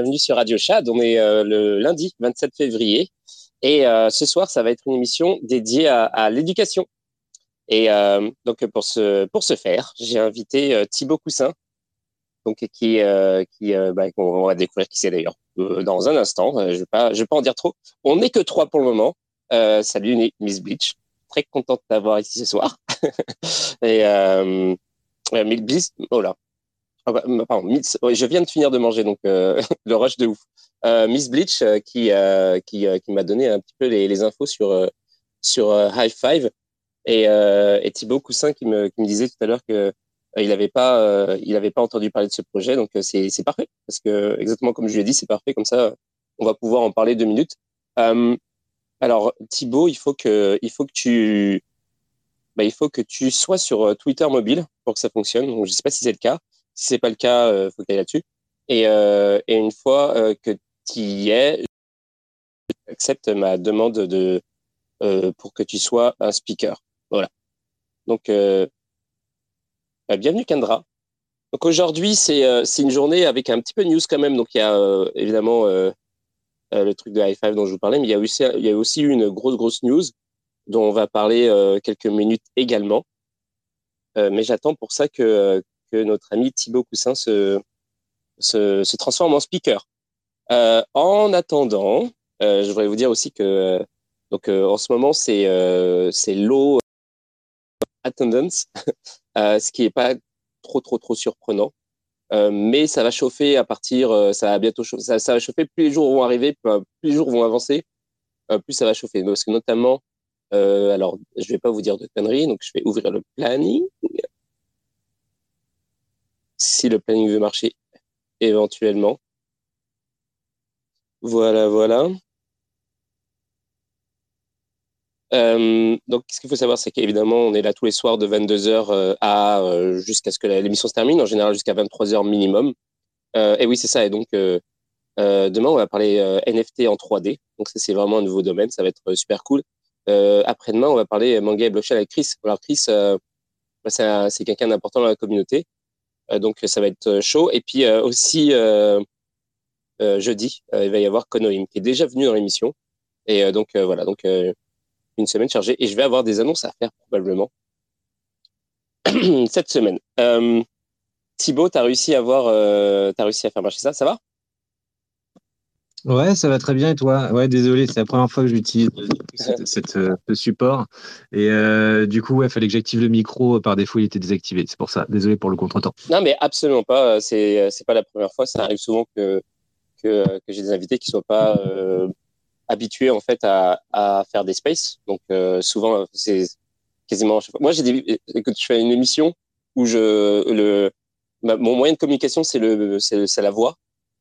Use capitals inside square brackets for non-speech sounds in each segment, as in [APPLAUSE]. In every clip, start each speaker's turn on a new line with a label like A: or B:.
A: bienvenue sur Radio Chad. On est euh, le lundi 27 février et euh, ce soir, ça va être une émission dédiée à, l'éducation. Et euh, donc pour ce pour ce faire, j'ai invité Thibaut Coussin, donc qui qui bah, on va découvrir qui c'est d'ailleurs dans un instant. je vais vais pas en dire trop. On n'est que trois pour le moment. salut Miss Bleach, très contente d'avoir ici ce soir. [LAUGHS] et Miss Bleach, oh là, ah bah, pardon, je viens de finir de manger, donc euh, [LAUGHS] le rush de ouf. Euh, Miss Bleach euh, qui, qui, qui m'a donné un petit peu les, les infos sur, sur High Five et, et Thibaut Coussin qui me, qui me disait tout à l'heure que il n'avait pas, il avait pas entendu parler de ce projet, donc c'est parfait parce que exactement comme je lui ai dit, c'est parfait comme ça, on va pouvoir en parler deux minutes. alors Thibaut, il faut que, il faut que tu, bah, il faut que tu sois sur Twitter mobile pour que ça fonctionne. Donc, je sais pas si c'est le cas. Si c'est pas le cas, euh, faut que tu là-dessus. Et, euh, et, une fois euh, que tu y es, accepte ma demande de pour que tu sois un speaker. Voilà. Donc, bah, bienvenue Kendra. Donc aujourd'hui, c'est c'est une journée avec un petit peu de news quand même. Donc il y a évidemment le truc de High Five dont je vous parlais, mais il y a aussi il y a aussi une grosse grosse news dont on va parler quelques minutes également. mais j'attends pour ça que que notre ami Thibaut Coussin se, se, transforme en speaker. Euh, en attendant, euh, je voudrais vous dire aussi que donc euh, en ce moment c'est c'est low attendance, [LAUGHS] ce qui est pas trop trop trop surprenant. mais ça va chauffer à partir, ça va bientôt chauffer, ça, va chauffer. Plus les jours vont arriver, plus, les jours vont avancer, plus ça va chauffer. Parce que notamment, alors je vais pas vous dire de conneries, donc je vais ouvrir le planning si le planning veut marcher éventuellement. Voilà, voilà. Euh, donc, ce qu'il faut savoir, c'est qu'évidemment, on est là tous les soirs de 22h euh, à euh, jusqu'à ce que l'émission se termine, en général jusqu'à 23h minimum. et oui, c'est ça. Et donc, demain, on va parler NFT en 3D. Donc, ça, c'est vraiment un nouveau domaine. Ça va être super cool. Après-demain, on va parler manga et blockchain avec Chris. Alors, Chris, bah, c'est quelqu'un d'important dans la communauté. Euh, donc ça va être euh, chaud. Et puis euh, aussi jeudi, il va y avoir Konoim qui est déjà venu dans l'émission. Et donc voilà, donc une semaine chargée. Et je vais avoir des annonces à faire probablement [CLEARS THROAT] cette semaine. Thibaut, tu réussi à avoir, as réussi à faire marcher ça, ça va?
B: Ouais, ça va très bien et toi? Ouais, désolé, c'est la première fois que j'utilise ce support. Et euh, du coup, il fallait que j'active le micro. Par défaut, il était désactivé. C'est pour ça. Désolé pour le contretemps.
A: Non, mais absolument pas. C'est c'est pas la première fois. Ça arrive souvent que que, que j'ai des invités qui soient pas euh, habitués en fait à, à faire des spaces. Donc euh, souvent, c'est quasiment. Moi, j'ai des. Écoute, je fais une émission où je le mon moyen de communication c'est le c'est la voix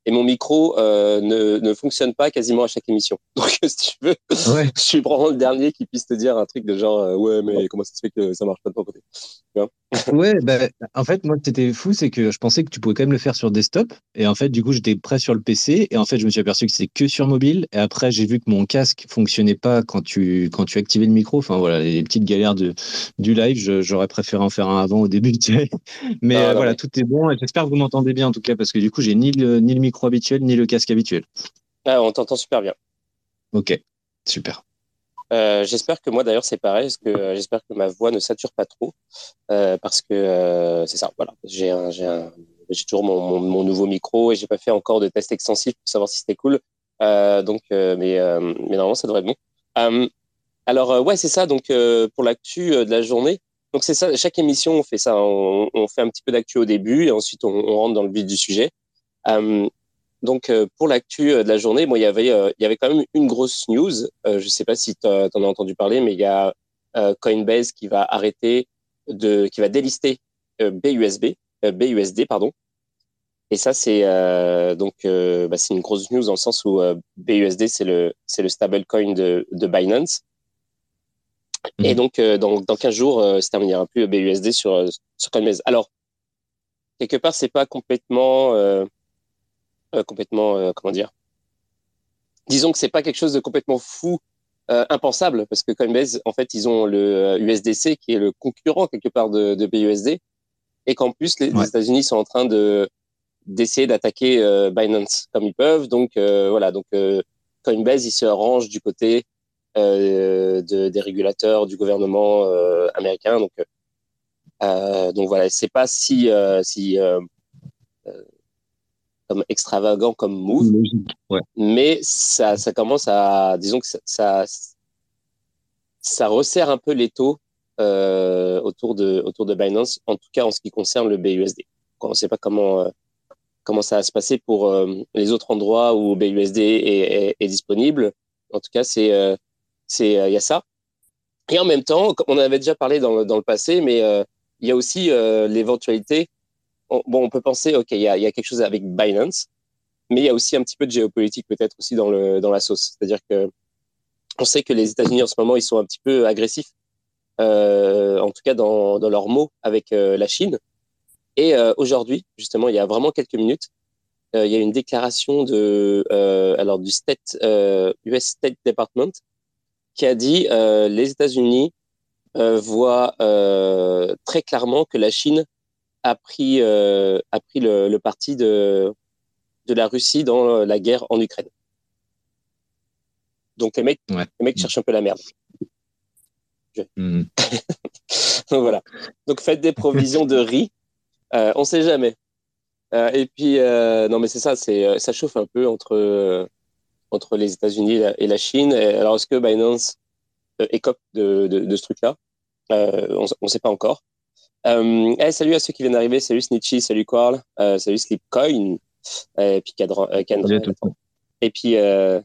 A: et mon micro euh, ne, ne, fonctionne pas quasiment à chaque émission. [LAUGHS] Donc, si tu veux, ouais. je suis probablement le dernier qui puisse te dire un truc de genre euh, ouais, mais comment ça se fait que ça marche pas de ton côté
B: Ouais, bah, en fait, moi, c'était fou, c'est que je pensais que tu pouvais quand même le faire sur desktop. Et en fait, du coup, j'étais prêt sur le PC. Et en fait, je me suis aperçu que c'est que sur mobile. Et après, j'ai vu que mon casque fonctionnait pas quand tu, quand tu activais le micro. Enfin, voilà, les petites galères de, du live. J'aurais préféré en faire un avant au début. [LAUGHS] mais euh, voilà, tout est bon. Et j'espère que vous m'entendez bien, en tout cas, parce que du coup, j'ai ni le, ni le micro habituel, ni le casque habituel.
A: Ah, on t'entend super bien.
B: Ok, super.
A: Euh, j'espère que moi d'ailleurs c'est pareil, parce que euh, j'espère que ma voix ne sature pas trop, euh, parce que c'est ça. Voilà, j'ai j'ai toujours mon, mon, nouveau micro et j'ai pas fait encore de test extensif pour savoir si c'était cool. donc, mais mais normalement ça devrait être bon. alors ouais, c'est ça. Donc pour l'actu de la journée, donc c'est ça. Chaque émission on fait ça. On, on fait un petit peu d'actu au début et ensuite on, on, rentre dans le vif du sujet. Donc euh, pour l'actu euh, de la journée, moi il y avait euh, il y avait quand même une grosse news. je sais pas si tu en as entendu parler, mais il y a Coinbase qui va arrêter de qui va délister BUSB, BUSD pardon. Et ça c'est donc bah, c'est une grosse news dans le sens où BUSD c'est le c'est le stablecoin de, de Binance. Et mhm. donc dans dans 15 jours, c'est terminé, il n'y aura plus BUSD sur sur Coinbase. Alors quelque part c'est pas complètement euh, complètement, euh, comment dire, disons que c'est pas quelque chose de complètement fou, euh, impensable, parce que Coinbase, en fait, ils ont le USDC qui est le concurrent quelque part de, de BUSD, et qu'en plus les, États-Unis sont en train de d'essayer d'attaquer Binance comme ils peuvent. Donc voilà, donc Coinbase, il se range du côté de, des régulateurs du gouvernement américain. Donc donc voilà, c'est pas si si comme extravagant comme move, mais ça, ça commence à, disons que ça, ça, resserre un peu les taux euh, autour de autour de Binance, en tout cas en ce qui concerne le BUSD. On ne sait pas comment euh, comment ça va se passer pour euh, les autres endroits où BUSD est, est, disponible. En tout cas, c'est c'est il y a ça. Et en même temps, on en avait déjà parlé dans, dans le passé, mais il y a aussi l'éventualité bon, on peut penser, OK, il y a, y a, quelque chose avec Binance, mais il y a aussi un petit peu de géopolitique peut-être aussi dans, le, dans la sauce. C'est-à-dire que on sait que les États-Unis en ce moment, ils sont un petit peu agressifs, euh, en tout cas dans, dans leurs mots avec euh, la Chine. Et euh, aujourd'hui, justement, il y a vraiment quelques minutes, il y a une déclaration de, alors du State, US State Department qui a dit les États-Unis voient très clairement que la Chine a pris, euh, a pris le, le, parti de, de la Russie dans la guerre en Ukraine. Donc les mecs, les mecs cherchent un peu la merde. Hmm. [LAUGHS] Donc voilà. Donc faites des provisions de riz. [LAUGHS] Euh, on sait jamais. Euh, et puis euh, non mais c'est ça, c'est euh, ça chauffe un peu entre euh, entre les États-Unis et, la Chine. alors est-ce que Binance écope de, de, de ce truc-là? On ne sait pas encore. Euh, hey, salut à ceux qui viennent d'arriver. Salut Snitchy, salut Quarl, euh, salut Slipcoin, euh, et puis Cadran, euh, et puis euh,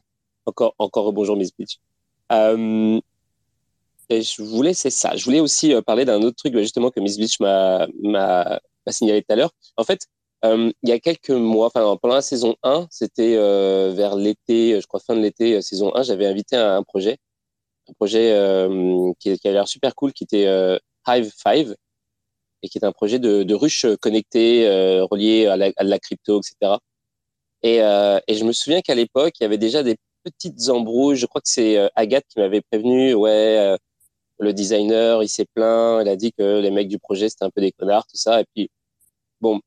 A: encore encore bonjour Miss Beach. Euh, et je voulais c'est ça. Je voulais aussi parler d'un autre truc justement que Miss Beach m'a signalé tout à l'heure. En fait, il y a quelques mois, enfin pendant la saison 1, c'était vers l'été, je crois fin de l'été, saison 1, j'avais invité un, un, projet, un projet qui, qui a l'air super cool, qui était Hive 5 et qui est un projet de, de ruche connectée, euh, reliée à la, à la, crypto, etc. Et, euh, et je me souviens qu'à l'époque, il y avait déjà des petites embrouilles. Je crois que c'est euh, Agathe qui m'avait prévenu, ouais, euh, le designer, il s'est plaint, il a dit que les mecs du projet, c'était un peu des connards, tout ça. Et puis, bon,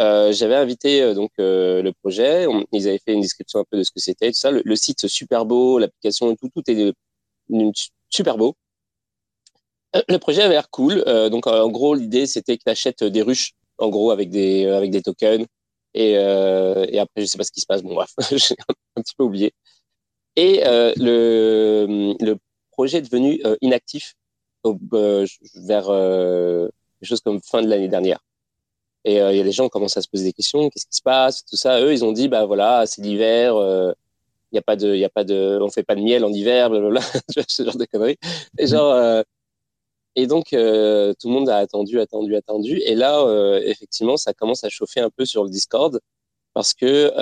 A: euh, j'avais invité donc le projet. ils avaient fait une description un peu de ce que c'était, tout ça. Le, le site super beau, l'application, tout, tout est super beau. Euh, le projet avait l'air cool. Euh, donc, en gros, l'idée, c'était que tu achètes des ruches, en gros, avec des, euh, avec des tokens. Et, et après, je sais pas ce qui se passe. Bon, bref, [LAUGHS] j'ai un petit peu oublié. Et le, le projet est devenu inactif vers quelque chose comme fin de l'année dernière. Et il y a des gens qui commencent à se poser des questions, qu'est-ce qui se passe, tout ça. Eux, ils ont dit, bah voilà, c'est l'hiver, il y a pas de, il y a pas de, on fait pas de miel en hiver, blablabla, [LAUGHS] ce genre de conneries. Et genre, euh, et donc euh, tout le monde a attendu, attendu, attendu. Et là, euh, effectivement, ça commence à chauffer un peu sur le Discord parce que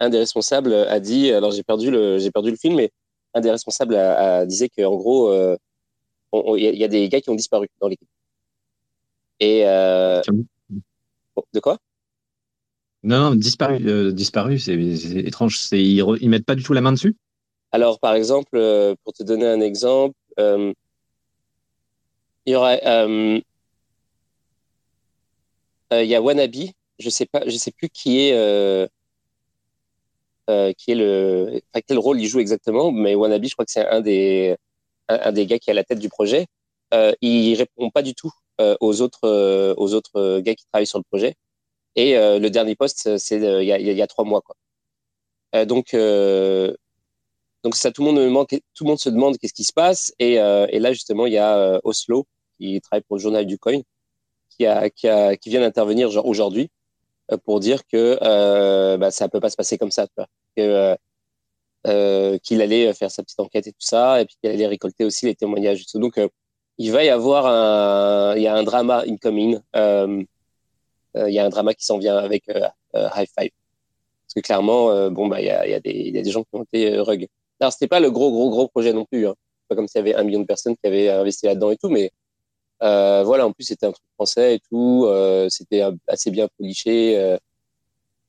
A: un des responsables a dit, alors j'ai perdu le, j'ai perdu le film, mais un des responsables a, a disait qu'en gros, il y, y, a des gars qui ont disparu dans l'équipe. Et de quoi?
B: Non, non, disparu, euh, disparu c'est étrange. Ils, ils mettent pas du tout la main dessus?
A: Alors, par exemple, euh, pour te donner un exemple, euh, il y aurait. Il y a Wannabe, je sais pas, je sais plus qui est. qui est le, enfin, quel rôle il joue exactement, mais Wannabe, je crois que c'est un des, un, des gars qui est à la tête du projet. il répond pas du tout aux autres, aux autres gars qui travaillent sur le projet. Et euh, le dernier poste, c'est euh, il y a, y, a, trois mois. Quoi. Euh, donc, donc ça, tout le monde me tout le monde se demande qu'est-ce qui se passe. Et, et là, justement, il y a Oslo qui travaille pour le journal du Coin, qui a, qui, a, qui vient d'intervenir aujourd'hui pour dire que euh, bah, ça peut pas se passer comme ça, que euh, qu'il allait faire sa petite enquête et tout ça, et puis qu'il allait récolter aussi les témoignages et tout. Donc, il va y avoir un, il y a un drama incoming. Euh, euh, il y a un drama qui s'en vient avec euh, euh, High Five. Parce que clairement, bon, bah, il y a, y, a des, y a des gens qui ont été rug. Alors, c'était pas le gros, gros, gros projet non plus. Hein. Pas comme s'il y avait un million de personnes qui avaient investi là-dedans et tout, mais euh, voilà, en plus, c'était un truc français et tout. Euh, c'était assez bien poliché.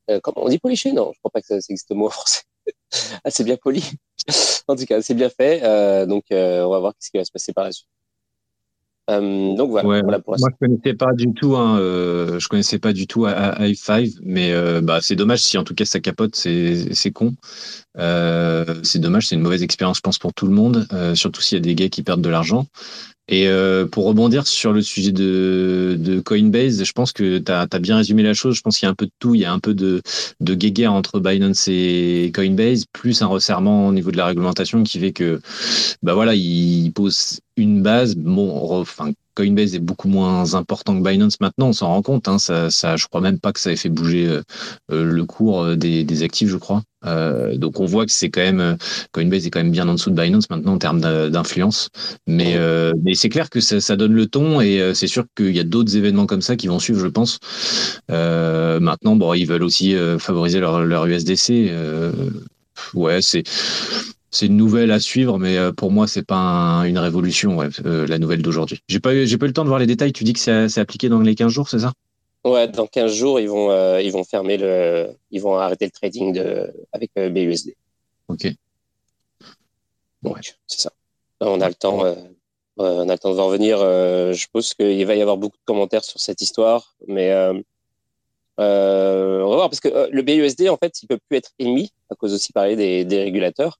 A: Euh, comment on dit poliché? Non, je crois pas que ça, existe le mot français. [LAUGHS] assez bien poli. [LAUGHS] en tout cas, c'est bien fait. donc, on va voir ce qui va se passer par la suite.
B: Euh, donc voilà, voilà pour Moi, je connaissais pas du tout. Hein, euh, je connaissais pas du tout High Five, mais euh, bah, c'est dommage si en tout cas ça capote, c'est con. Euh, c'est dommage, c'est une mauvaise expérience, je pense, pour tout le monde, euh, surtout s'il y a des gars qui perdent de l'argent. Et euh, pour rebondir sur le sujet de, de Coinbase, je pense que tu as, bien résumé la chose. Je pense qu'il y a un peu de tout. Il y a un peu de, de guéguerre entre Binance et Coinbase, plus un resserrement au niveau de la réglementation qui fait que bah voilà, il pose une base. Bon, enfin, Coinbase est beaucoup moins important que Binance maintenant, on s'en rend compte. Hein, ça, ça, je crois même pas que ça ait fait bouger euh, euh, le cours euh, des, des, actifs, je crois. Euh, donc on voit que c'est quand même Coinbase est quand même bien en dessous de Binance maintenant en termes d'influence. Mais, euh, mais c'est clair que ça, ça, donne le ton et c'est sûr qu'il y a d'autres événements comme ça qui vont suivre, je pense. maintenant, bon, ils veulent aussi favoriser leur, leur USDC. ouais, c'est c'est une nouvelle à suivre, mais euh, pour moi, c'est pas une révolution, euh, la nouvelle d'aujourd'hui. J'ai pas, j'ai pas eu le temps de voir les détails. Tu dis que c'est appliqué dans les 15 jours, c'est ça?
A: Ouais, dans 15 jours, ils vont, euh, ils vont fermer le, ils vont arrêter le trading de, avec BUSD.
B: Ok.
A: Donc, c'est ça. on a le temps, on a le temps de revenir. je pense qu'il va y avoir beaucoup de commentaires sur cette histoire, mais on va voir parce que le BUSD, en fait, il peut plus être émis à cause aussi, pareil, des, des régulateurs.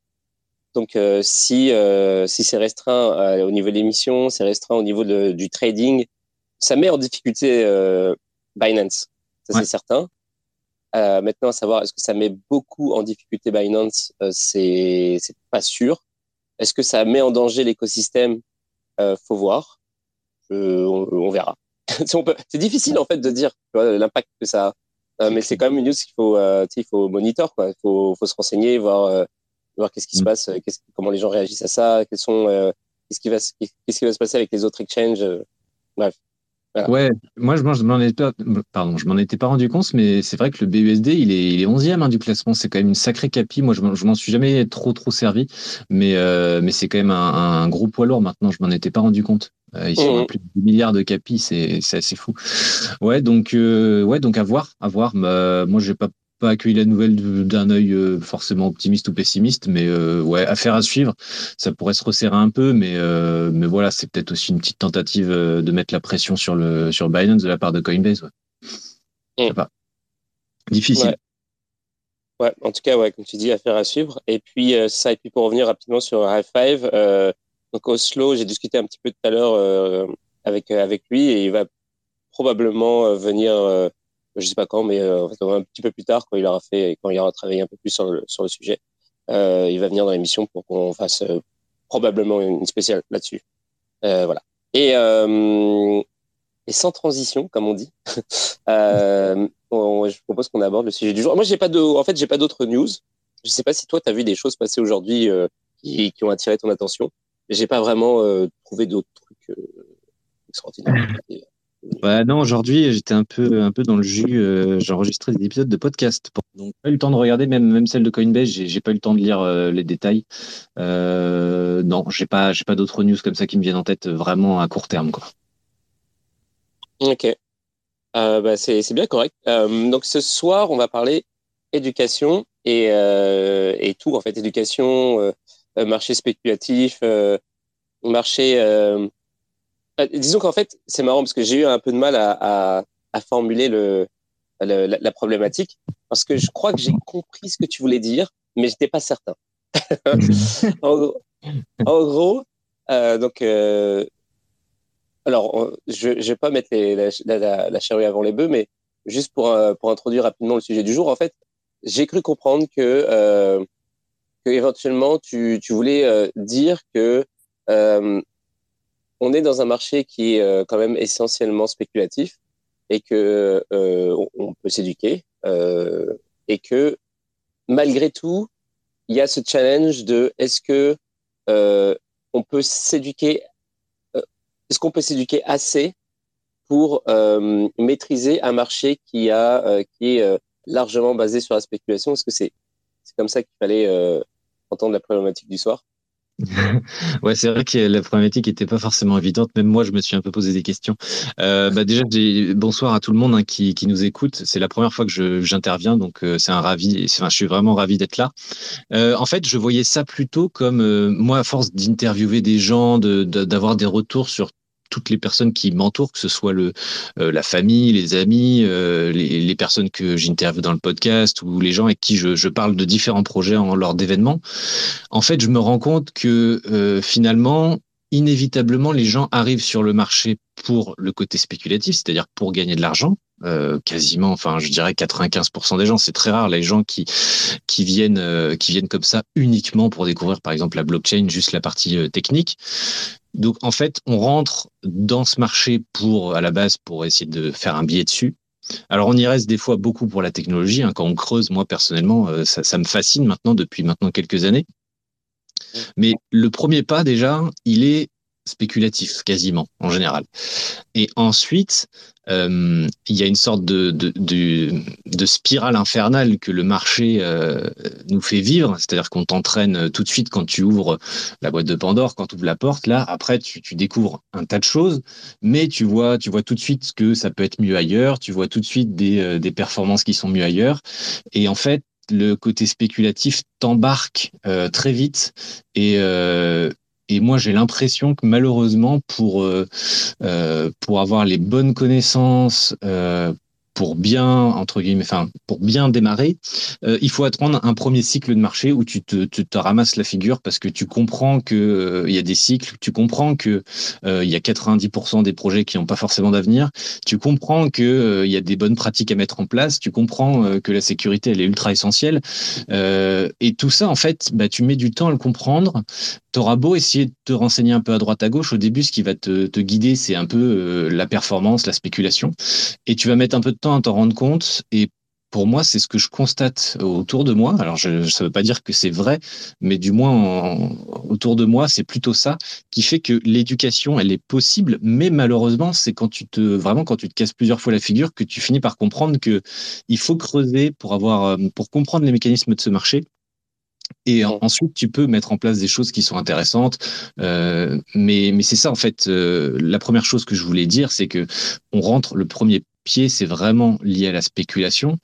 A: Donc, euh, si, euh, si c'est restreint euh, au niveau de l'émission, c'est restreint au niveau de, du trading, ça met en difficulté Binance, ça c'est certain. maintenant, à savoir, est-ce que ça met beaucoup en difficulté Binance C'est c'est pas sûr. Est-ce que ça met en danger l'écosystème? Faut voir. on, on, verra. [LAUGHS] c'est difficile en fait de dire l'impact que ça a. mais c'est quand même une news qu'il faut, il faut monitor quoi. Il faut, faut se renseigner, voir voir qu'est-ce qui se mm. passe, euh, comment les gens réagissent à ça, quels sont, euh, qu'est-ce qui va, qu'est-ce qui va se passer avec les autres exchanges. Euh, bref.
B: Ouais, moi je, je m'en étais pas, pardon, je m'en étais pas rendu compte, mais c'est vrai que le BUSD il est, il est 11e hein, du classement, c'est quand même une sacrée capi. Moi je, je m'en suis jamais trop trop servi, mais mais c'est quand même un, un, gros poids lourd maintenant. Je m'en étais pas rendu compte. Euh, ils sont mmh. plus de 10 milliards de capi, c'est assez fou. Ouais, donc ouais, donc à voir, à voir. moi j'ai pas pas accueilli la nouvelle d'un œil euh, forcément optimiste ou pessimiste, mais euh, ouais, affaire à suivre. Ça pourrait se resserrer un peu, mais euh, mais voilà, c'est peut-être aussi une petite tentative de mettre la pression sur le sur Binance de la part de Coinbase. Ouais. Mm. Pas. Difficile.
A: Ouais. en tout cas, ouais, comme tu dis, affaire à suivre. Et puis ça, et puis pour revenir rapidement sur High Five, donc Oslo, j'ai discuté un petit peu tout à l'heure avec avec lui et il va probablement venir je sais pas quand, mais fait, un petit peu plus tard, quand il aura fait, quand il aura travaillé un peu plus sur le, sujet, il va venir dans l'émission pour qu'on fasse probablement une spéciale là-dessus. voilà. Et, sans transition, comme on dit, [LAUGHS] euh, je propose qu'on aborde le sujet du jour. Moi, j'ai pas en fait, j'ai pas d'autres news. Je sais pas si toi, tu as vu des choses passer aujourd'hui euh, qui, ont attiré ton attention. J'ai pas vraiment euh, trouvé d'autres trucs euh, extraordinaires. [LAUGHS]
B: Bah non, aujourd'hui j'étais un peu dans le jus. Euh, j'ai enregistré des épisodes de podcast, donc pas eu le temps de regarder même celle de Coinbase. J'ai, j'ai pas eu le temps de lire euh, les détails. Euh, non, j'ai pas pas d'autres news comme ça qui me viennent en tête vraiment à court terme quoi.
A: Ok. Bah, c'est, bien correct. Donc ce soir, on va parler éducation et, et tout, en fait, éducation, marché spéculatif, marché... disons qu'en fait, c'est marrant parce que j'ai eu un peu de mal à, à, à formuler le, le la, la, problématique parce que je crois que j'ai compris ce que tu voulais dire, mais j'étais pas certain. [LAUGHS] en gros, en gros donc alors, je ne vais pas mettre la, la, charrue avant les bœufs, mais juste pour, euh, pour introduire rapidement le sujet du jour, en fait, j'ai cru comprendre que, euh, que éventuellement tu, tu voulais euh, dire que euh, on est dans un marché qui est euh, quand même essentiellement spéculatif et que on, on peut s'éduquer et que malgré tout, il y a ce challenge de est-ce que on peut s'éduquer est-ce qu'on peut s'éduquer assez pour euh, maîtriser un marché qui a euh, qui est euh, largement basé sur la spéculation? Est-ce que c'est comme ça qu'il fallait euh, entendre la problématique du soir [LAUGHS]
B: ouais, c'est vrai que la problématique n'était pas forcément évidente. Même moi, je me suis un peu posé des questions. Euh, bah déjà, bonsoir à tout le monde hein, qui, qui, nous écoute. C'est la première fois que j'interviens, donc euh, c'est un ravi. Enfin, je suis vraiment ravi d'être là. Euh, en fait, je voyais ça plutôt comme euh, moi, à force d'interviewer des gens, d'avoir de, des retours sur toutes les personnes qui m'entourent, que ce soit le, euh, la famille, les amis, euh, les, personnes que j'interviewe dans le podcast ou les gens avec qui je, parle de différents projets en lors d'événements. En fait, je me rends compte que euh, finalement, inévitablement, les gens arrivent sur le marché pour le côté spéculatif, c'est-à-dire pour gagner de l'argent. Quasiment, enfin, je dirais 95% des gens. C'est très rare les gens qui qui viennent qui viennent comme ça uniquement pour découvrir, par exemple, la blockchain, juste la partie technique. Donc en fait, on rentre dans ce marché pour à la base pour essayer de faire un billet dessus. Alors on y reste des fois beaucoup pour la technologie. Hein. Quand on creuse, moi personnellement, euh, ça, ça, me fascine maintenant depuis maintenant quelques années. Mais le premier pas déjà, il est spéculatif quasiment en général. Et ensuite, euh, il y a une sorte de, de, spirale infernale que le marché euh, nous fait vivre, c'est-à-dire qu'on t'entraîne tout de suite quand tu ouvres la boîte de Pandore, quand tu ouvres la porte, là, après, tu, découvres un tas de choses, mais tu vois, tu vois tout de suite que ça peut être mieux ailleurs, tu vois tout de suite des, euh, des performances qui sont mieux ailleurs, et en fait, le côté spéculatif t'embarque très vite. Et, et moi, j'ai l'impression que malheureusement, pour, euh, euh, pour avoir les bonnes connaissances, euh, pour bien entre guillemets, enfin pour bien démarrer, euh, il faut attendre un premier cycle de marché où tu te, ramasses la figure parce que tu comprends que euh, il y a des cycles, tu comprends que euh, il y a 90% des projets qui n'ont pas forcément d'avenir, tu comprends que il y a des bonnes pratiques à mettre en place, tu comprends que la sécurité elle est ultra essentielle et tout ça en fait, bah, tu mets du temps à le comprendre. Tu auras beau essayer de te renseigner un peu à droite à gauche, au début, ce qui va te, te guider, c'est un peu la performance, la spéculation. Et tu vas mettre un peu de temps à t'en rendre compte. Et pour moi, c'est ce que je constate autour de moi. Alors, je, ça ne veut pas dire que c'est vrai, mais du moins en, autour de moi, c'est plutôt ça qui fait que l'éducation, elle est possible. Mais malheureusement, c'est quand tu te vraiment quand tu te casses plusieurs fois la figure que tu finis par comprendre que il faut creuser pour avoir pour comprendre les mécanismes de ce marché. Et en, ensuite, tu peux mettre en place des choses qui sont intéressantes. Euh, mais mais c'est ça, en fait, euh, la première chose que je voulais dire, c'est que on rentre le premier pied, c'est vraiment lié à la spéculation.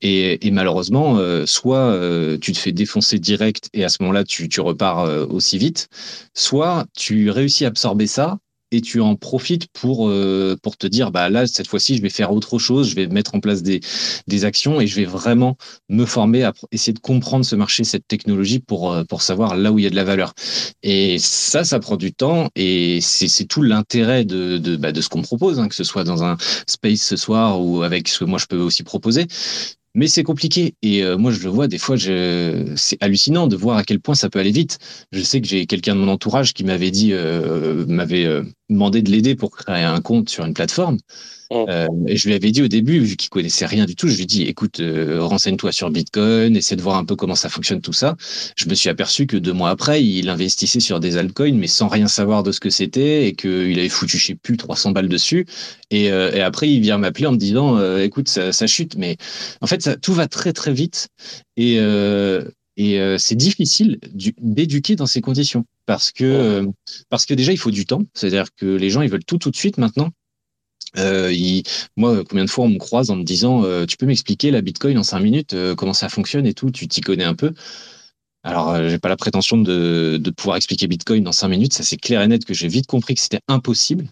B: Et, malheureusement, euh, soit euh, tu te fais défoncer direct et à ce moment-là, tu, tu repars euh, aussi vite, soit tu réussis à absorber ça et tu en profites pour, euh, pour te dire, bah là, cette fois-ci, je vais faire autre chose, je vais mettre en place des, des actions et je vais vraiment me former à essayer de comprendre ce marché, cette technologie pour, euh, pour savoir là où il y a de la valeur. Et ça, ça prend du temps et c'est tout l'intérêt de, de, bah, de ce qu'on propose, hein, que ce soit dans un space ce soir ou avec ce que moi je peux aussi proposer. Mais c'est compliqué. Et euh, moi, je le vois, des fois, c'est hallucinant de voir à quel point ça peut aller vite. Je sais que j'ai quelqu'un de mon entourage qui m'avait dit, m'avait demandé de l'aider pour créer un compte sur une plateforme. Euh, et je lui avais dit au début, vu qu'il connaissait rien du tout, je lui ai dit, écoute, euh, renseigne-toi sur Bitcoin, essaie de voir un peu comment ça fonctionne tout ça. Je me suis aperçu que deux mois après, il investissait sur des altcoins, mais sans rien savoir de ce que c'était et qu'il avait foutu, je sais plus, 300 balles dessus. Et, euh, et après, il vient m'appeler en me disant, écoute, ça, ça, chute. Mais en fait, ça, tout va très très vite et, et c'est difficile d'éduquer dans ces conditions parce que parce que déjà il faut du temps. C'est-à-dire que les gens ils veulent tout tout de suite maintenant. Euh, moi, combien de fois on me croise en me disant euh, Tu peux m'expliquer la Bitcoin en cinq minutes, euh, comment ça fonctionne et tout Tu t'y connais un peu Alors, euh, j'ai pas la prétention de, de, pouvoir expliquer Bitcoin en cinq minutes. Ça, c'est clair et net que j'ai vite compris que c'était impossible.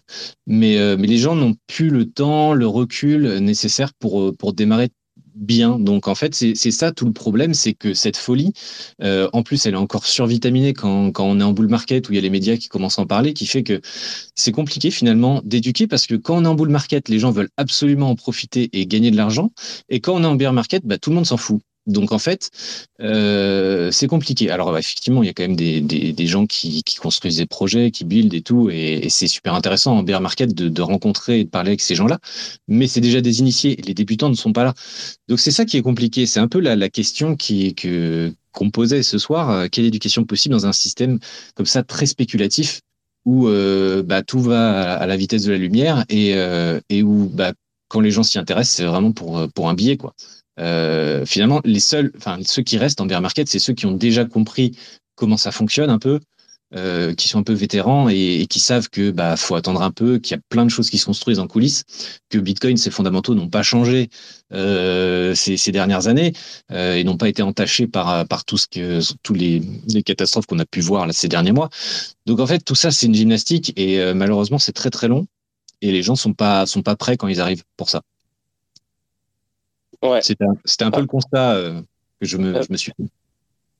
B: Mais, mais les gens n'ont plus le temps, le recul nécessaire pour, pour démarrer bien. Donc en fait, c'est ça tout le problème, c'est que cette folie, euh, en plus, elle est encore survitaminée quand, quand on est en bull market où il y a les médias qui commencent à en parler, qui fait que c'est compliqué finalement d'éduquer parce que quand on est en bull market, les gens veulent absolument en profiter et gagner de l'argent, et quand on est en bear market, bah, tout le monde s'en fout. Donc en fait, euh, c'est compliqué. Alors effectivement, il y a quand même des, gens qui, construisent des projets, qui build et tout, et, c'est super intéressant en bear market de, de, rencontrer et de parler avec ces gens-là. Mais c'est déjà des initiés. Les débutants ne sont pas là. Donc c'est ça qui est compliqué. C'est un peu la, la question qui que qu'on posait ce soir. Euh, quelle éducation possible dans un système comme ça très spéculatif où euh, bah, tout va à la vitesse de la lumière et, et où bah, quand les gens s'y intéressent, c'est vraiment pour, pour un billet quoi. Euh, finalement, les seuls, enfin ceux qui restent en bear market, c'est ceux qui ont déjà compris comment ça fonctionne un peu, euh, qui sont un peu vétérans et, qui savent que bah faut attendre un peu, qu'il y a plein de choses qui se construisent en coulisses, que Bitcoin ses fondamentaux n'ont pas changé euh, ces, dernières années euh, et n'ont pas été entachés par par tout ce que tous les, les catastrophes qu'on a pu voir là, ces derniers mois. Donc en fait tout ça c'est une gymnastique et malheureusement c'est très très long et les gens sont pas sont pas prêts quand ils arrivent pour ça. Ouais. C'était un, un, peu le constat euh, que je me, je me, suis fait.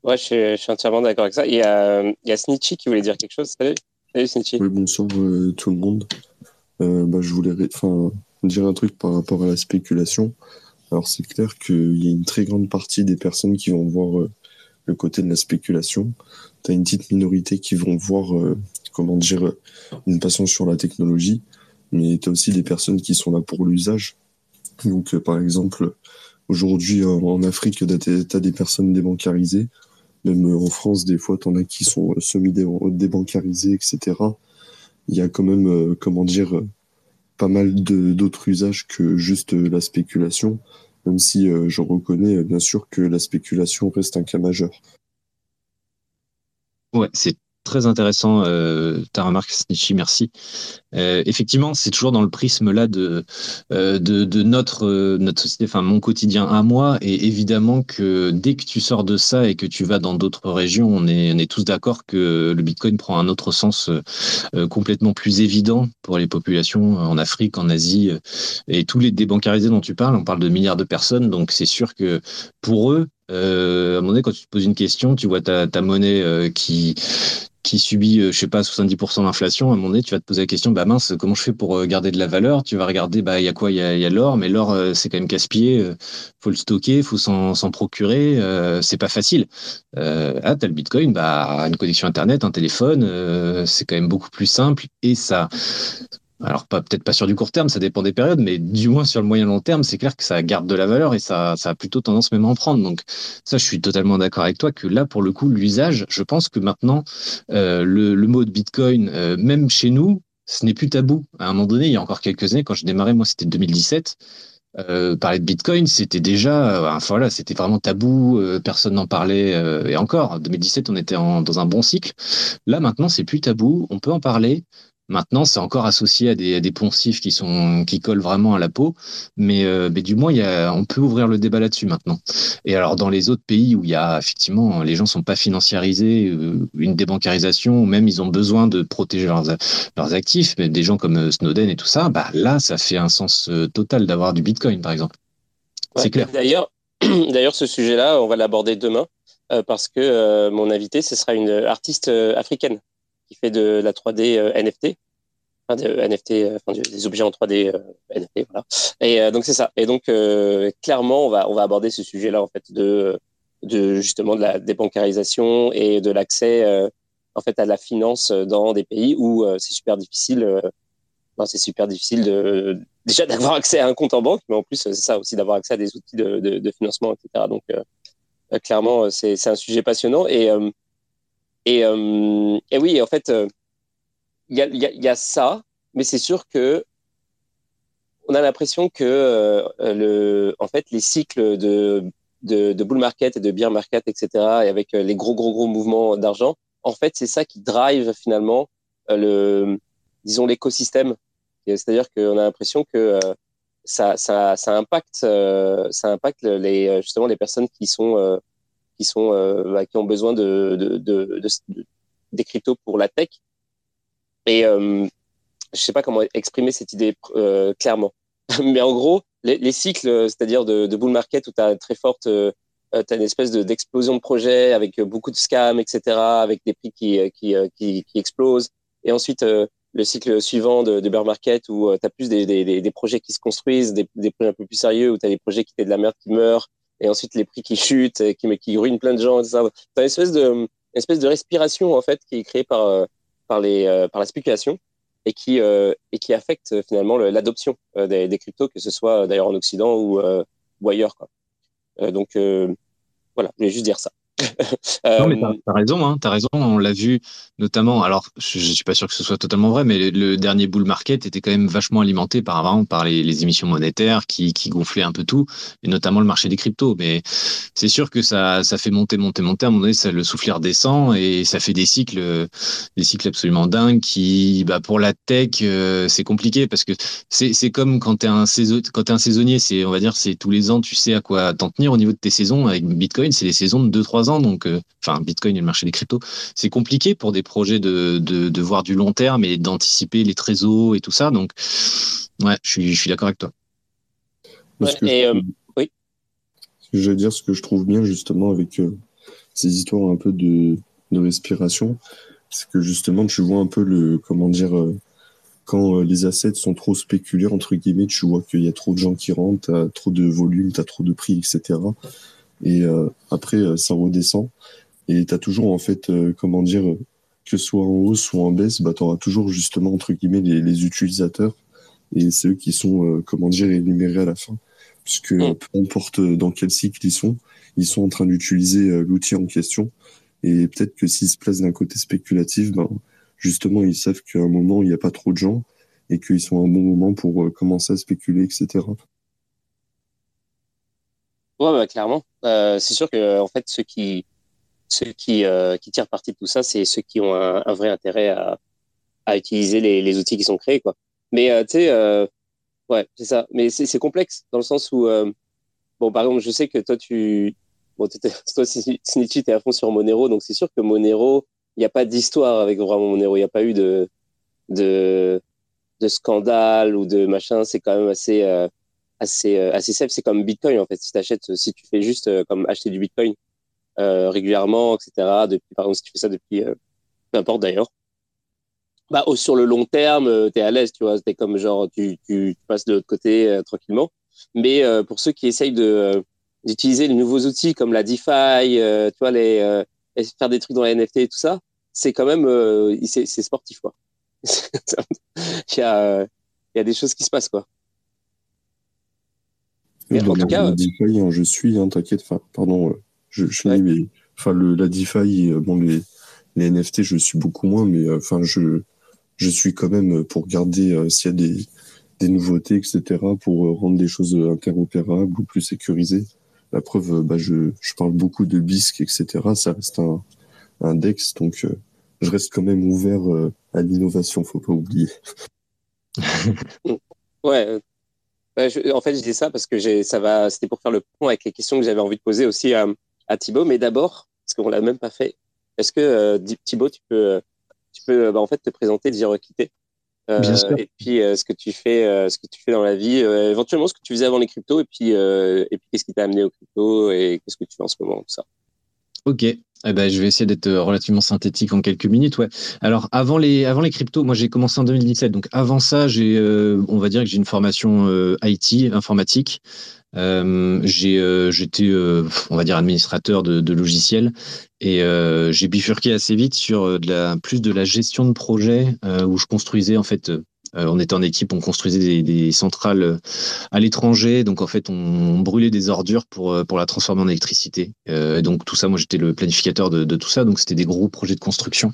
A: Ouais, je suis, je suis entièrement d'accord avec ça. Il y a, il y a Snitchy qui voulait dire quelque chose. Salut, Salut Snitchy.
C: Oui, bonsoir euh, tout le monde. Euh, bah, je voulais dire un truc par rapport à la spéculation. Alors, c'est clair qu'il y a une très grande partie des personnes qui vont voir euh, le côté de la spéculation. Tu as une petite minorité qui vont voir, euh, comment dire, une passion sur la technologie. Mais tu as aussi des personnes qui sont là pour l'usage. Donc, euh, par exemple, aujourd'hui en Afrique, tu as des personnes débancarisées. Même euh, en France, des fois, tu en as qui sont euh, semi-débancarisées, etc. Il y a quand même, comment dire, pas mal d'autres usages que juste la spéculation, même si je reconnais bien sûr que la spéculation reste un cas majeur.
B: Ouais, c'est très intéressant euh, ta remarque, Snitchy, merci. Euh, effectivement, c'est toujours dans le prisme là de, euh, de, de, notre, notre société, enfin mon quotidien à moi. Et évidemment que dès que tu sors de ça et que tu vas dans d'autres régions, on est, on est tous d'accord que le Bitcoin prend un autre sens complètement plus évident pour les populations en Afrique, en Asie et tous les débancarisés dont tu parles. On parle de milliards de personnes, donc c'est sûr que pour eux, euh, à un moment donné, quand tu te poses une question, tu vois ta, monnaie euh, qui qui subit, euh, je sais pas, 70% d'inflation, à un moment donné, tu vas te poser la question, bah mince, comment je fais pour garder de la valeur? Tu vas regarder, bah il y a quoi? Il y a, l'or, mais l'or c'est quand même casse-pied, faut le stocker, faut s'en procurer, euh, c'est pas facile. Euh, ah, t'as le Bitcoin, bah une connexion internet, un téléphone, c'est quand même beaucoup plus simple et ça alors peut-être pas sur du court terme, ça dépend des périodes, mais du moins sur le moyen long terme, c'est clair que ça garde de la valeur et ça, a plutôt tendance même à en prendre. Donc ça, je suis totalement d'accord avec toi que là, pour le coup, l'usage, je pense que maintenant, euh, le, mot de Bitcoin, euh, même chez nous, ce n'est plus tabou. À un moment donné, il y a encore quelques années, quand je démarrais, moi, c'était 2017. Euh, parler de Bitcoin, c'était déjà, enfin voilà, c'était vraiment tabou, personne n'en parlait, et encore, 2017, on était en, dans un bon cycle. Là, maintenant, c'est plus tabou, on peut en parler, Maintenant, c'est encore associé à des, des, poncifs qui sont qui collent vraiment à la peau, mais, euh, mais du moins, il y a, on peut ouvrir le débat là-dessus maintenant. Et alors, dans les autres pays où il y a effectivement, les gens sont pas financiarisés, euh, une débancarisation, ou même ils ont besoin de protéger leurs, leurs actifs, mais des gens comme euh, Snowden et tout ça, bah là, ça fait un sens total d'avoir du Bitcoin, par exemple. c'est clair.
A: D'ailleurs, [CLEARS THROAT] d'ailleurs, ce sujet-là, on va l'aborder demain parce que mon invité, ce sera une artiste africaine qui fait de la 3D euh, NFT, enfin, NFT, euh, enfin, des objets en 3D euh, NFT, voilà. Et donc c'est ça. Et donc clairement, on va on va aborder ce sujet-là en fait de de justement de la débancarisation et de l'accès en fait à la finance dans des pays où c'est super difficile. c'est super difficile de déjà d'avoir accès à un compte en banque, mais en plus c'est ça aussi d'avoir accès à des outils de, de, financement, etc. Donc clairement, c'est c'est un sujet passionnant et et, euh, et oui, en fait, euh, il y, a, y, a, ça, mais c'est sûr que on a l'impression que euh, le, en fait, les cycles de, de, de, bull market et de bear market, etc., et avec les gros, gros, gros mouvements d'argent, en fait, c'est ça qui drive finalement le, disons, l'écosystème. C'est-à-dire qu'on a l'impression que ça, ça, ça impacte, ça impacte les, justement les personnes qui sont qui sont euh, bah, qui ont besoin de, de, de, de, des cryptos pour la tech. Et euh, je sais pas comment exprimer cette idée euh, clairement, [LAUGHS] mais en gros, les, les cycles, c'est-à-dire de, de bull market où tu as très forte euh, une espèce d'explosion de, projets avec beaucoup de scams, etc., avec des prix qui, qui, qui, qui explosent. Et ensuite, le cycle suivant de, de bear market où tu as plus des, des, des, projets qui se construisent, des, des projets un peu plus sérieux, où tu as des projets qui étaient de la merde qui meurent, et ensuite les prix qui chutent, et qui, qui ruinent plein de gens. Tu as une espèce de, une espèce de respiration en fait qui est créée par, euh, par, les, euh, par la spéculation et qui, euh, et qui affecte finalement l'adoption des, cryptos, que ce soit d'ailleurs en Occident ou, ou ailleurs. Quoi. donc voilà, je voulais juste dire ça.
B: Non, mais t'as as raison, hein, as raison. On l'a vu notamment. Alors, je, je, suis pas sûr que ce soit totalement vrai, mais le, dernier bull market était quand même vachement alimenté par avant par les, émissions monétaires qui, gonflaient un peu tout, et notamment le marché des cryptos. Mais c'est sûr que ça, fait monter, monter, monter. À un moment donné, ça, le souffleur descend et ça fait des cycles, des cycles absolument dingues qui, bah, pour la tech, euh, c'est compliqué parce que c'est comme quand t'es un quand un saisonnier, c'est, on va dire, c'est tous les ans, tu sais à quoi t'en tenir au niveau de tes saisons. Avec Bitcoin, c'est des saisons de 2-3 ans, donc, euh, enfin, Bitcoin et le marché des cryptos, c'est compliqué pour des projets de, de, de, voir du long terme et d'anticiper les trésors et tout ça. Donc, ouais, je suis, je suis d'accord avec toi.
A: Ouais, et euh, oui.
C: Je vais dire ce que je trouve bien justement avec euh, ces histoires un peu de, de respiration, c'est que justement tu vois un peu le, comment dire, euh, quand les assets sont trop spéculés, entre guillemets, tu vois qu'il y a trop de gens qui rentrent, as trop de volume, tu as trop de prix, etc. Et euh, après, euh, ça redescend. Et tu as toujours, en fait, euh, comment dire, que ce soit en hausse ou en baisse, bah, tu auras toujours justement, entre guillemets, les, les utilisateurs. Et c'est eux qui sont, comment dire, énumérés à la fin. Puisque mm. peu importe dans quel cycle ils sont, ils sont en train d'utiliser l'outil en question. Et peut-être que s'ils se placent d'un côté spéculatif, ben, justement, ils savent qu'à un moment, il n'y a pas trop de gens et qu'ils sont à un bon moment pour commencer à spéculer, etc.
A: Ouais, bah, clairement. Euh, c'est sûr que en fait, ceux qui ceux qui, euh, qui tirent parti de tout ça, c'est ceux qui ont un, un, vrai intérêt à, à utiliser les, les outils qui sont créés, quoi. Mais euh, tu sais, euh, ouais, c'est ça. Mais c'est complexe dans le sens où, euh, bon, par exemple, je sais que toi, tu, bon, [LAUGHS] toi, Snitchy, t'es à fond sur Monero, donc c'est sûr que Monero, il n'y a pas d'histoire avec vraiment Monero. Il n'y a pas eu de de de scandale ou de machin. C'est quand même assez assez euh, assez safe. C'est comme Bitcoin en fait. Si t'achètes, si tu fais juste euh, comme acheter du Bitcoin euh, régulièrement, etc. Depuis, par exemple, si tu fais ça depuis, peu importe d'ailleurs. Bah, sur le long terme, tu es à l'aise, tu vois. T'es comme genre, tu, tu, tu, passes de l'autre côté tranquillement. Mais pour ceux qui essayent de d'utiliser les nouveaux outils comme la DeFi, tu vois, les faire des trucs dans la NFT et tout ça, c'est quand même c'est sportif quoi. [LAUGHS] il y a il y a des choses qui se passent quoi.
C: Mais en tout cas, DeFi, hein, je suis, hein, t'inquiète. Enfin, pardon, euh, je, je ouais. mais enfin le la DeFi, euh, bon les les NFT, je suis beaucoup moins, mais euh, enfin je je suis quand même pour regarder s'il y a des des nouveautés, etc., pour rendre des choses interopérables ou plus sécurisées. La preuve, bah, je, je parle beaucoup de BISC, etc. Ça reste un, un DEX, donc je reste quand même ouvert à l'innovation, faut pas oublier. [LAUGHS]
A: ouais. En fait, je dis ça parce que ça va, c'était pour faire le point avec les questions que j'avais envie de poser aussi à, à Thibaut. Mais d'abord, parce qu'on l'a même pas fait, est-ce que euh, Thibaut, tu peux, tu peux bah, en fait te présenter, dire quitter
B: euh,
A: et puis ce que tu fais, ce que tu fais dans la vie, éventuellement ce que tu faisais avant les cryptos, et puis et puis qu'est-ce qui t'a amené aux cryptos et qu'est-ce que tu fais en ce moment, tout ça.
B: Ok, eh ben, je vais essayer d'être euh, relativement synthétique en quelques minutes. Ouais. Alors avant les avant les cryptos, moi j'ai commencé en 2017. Donc avant ça, j'ai euh, on va dire que j'ai une formation euh, IT informatique. j'ai j'étais on va dire administrateur de, logiciels et j'ai bifurqué assez vite sur plus de la gestion de projet où je construisais en fait euh, on était en équipe, on construisait des, centrales euh, à l'étranger. Donc, en fait, on, brûlait des ordures pour, euh, pour la transformer en électricité. donc, tout ça, moi, j'étais le planificateur de, tout ça. Donc, c'était des gros projets de construction.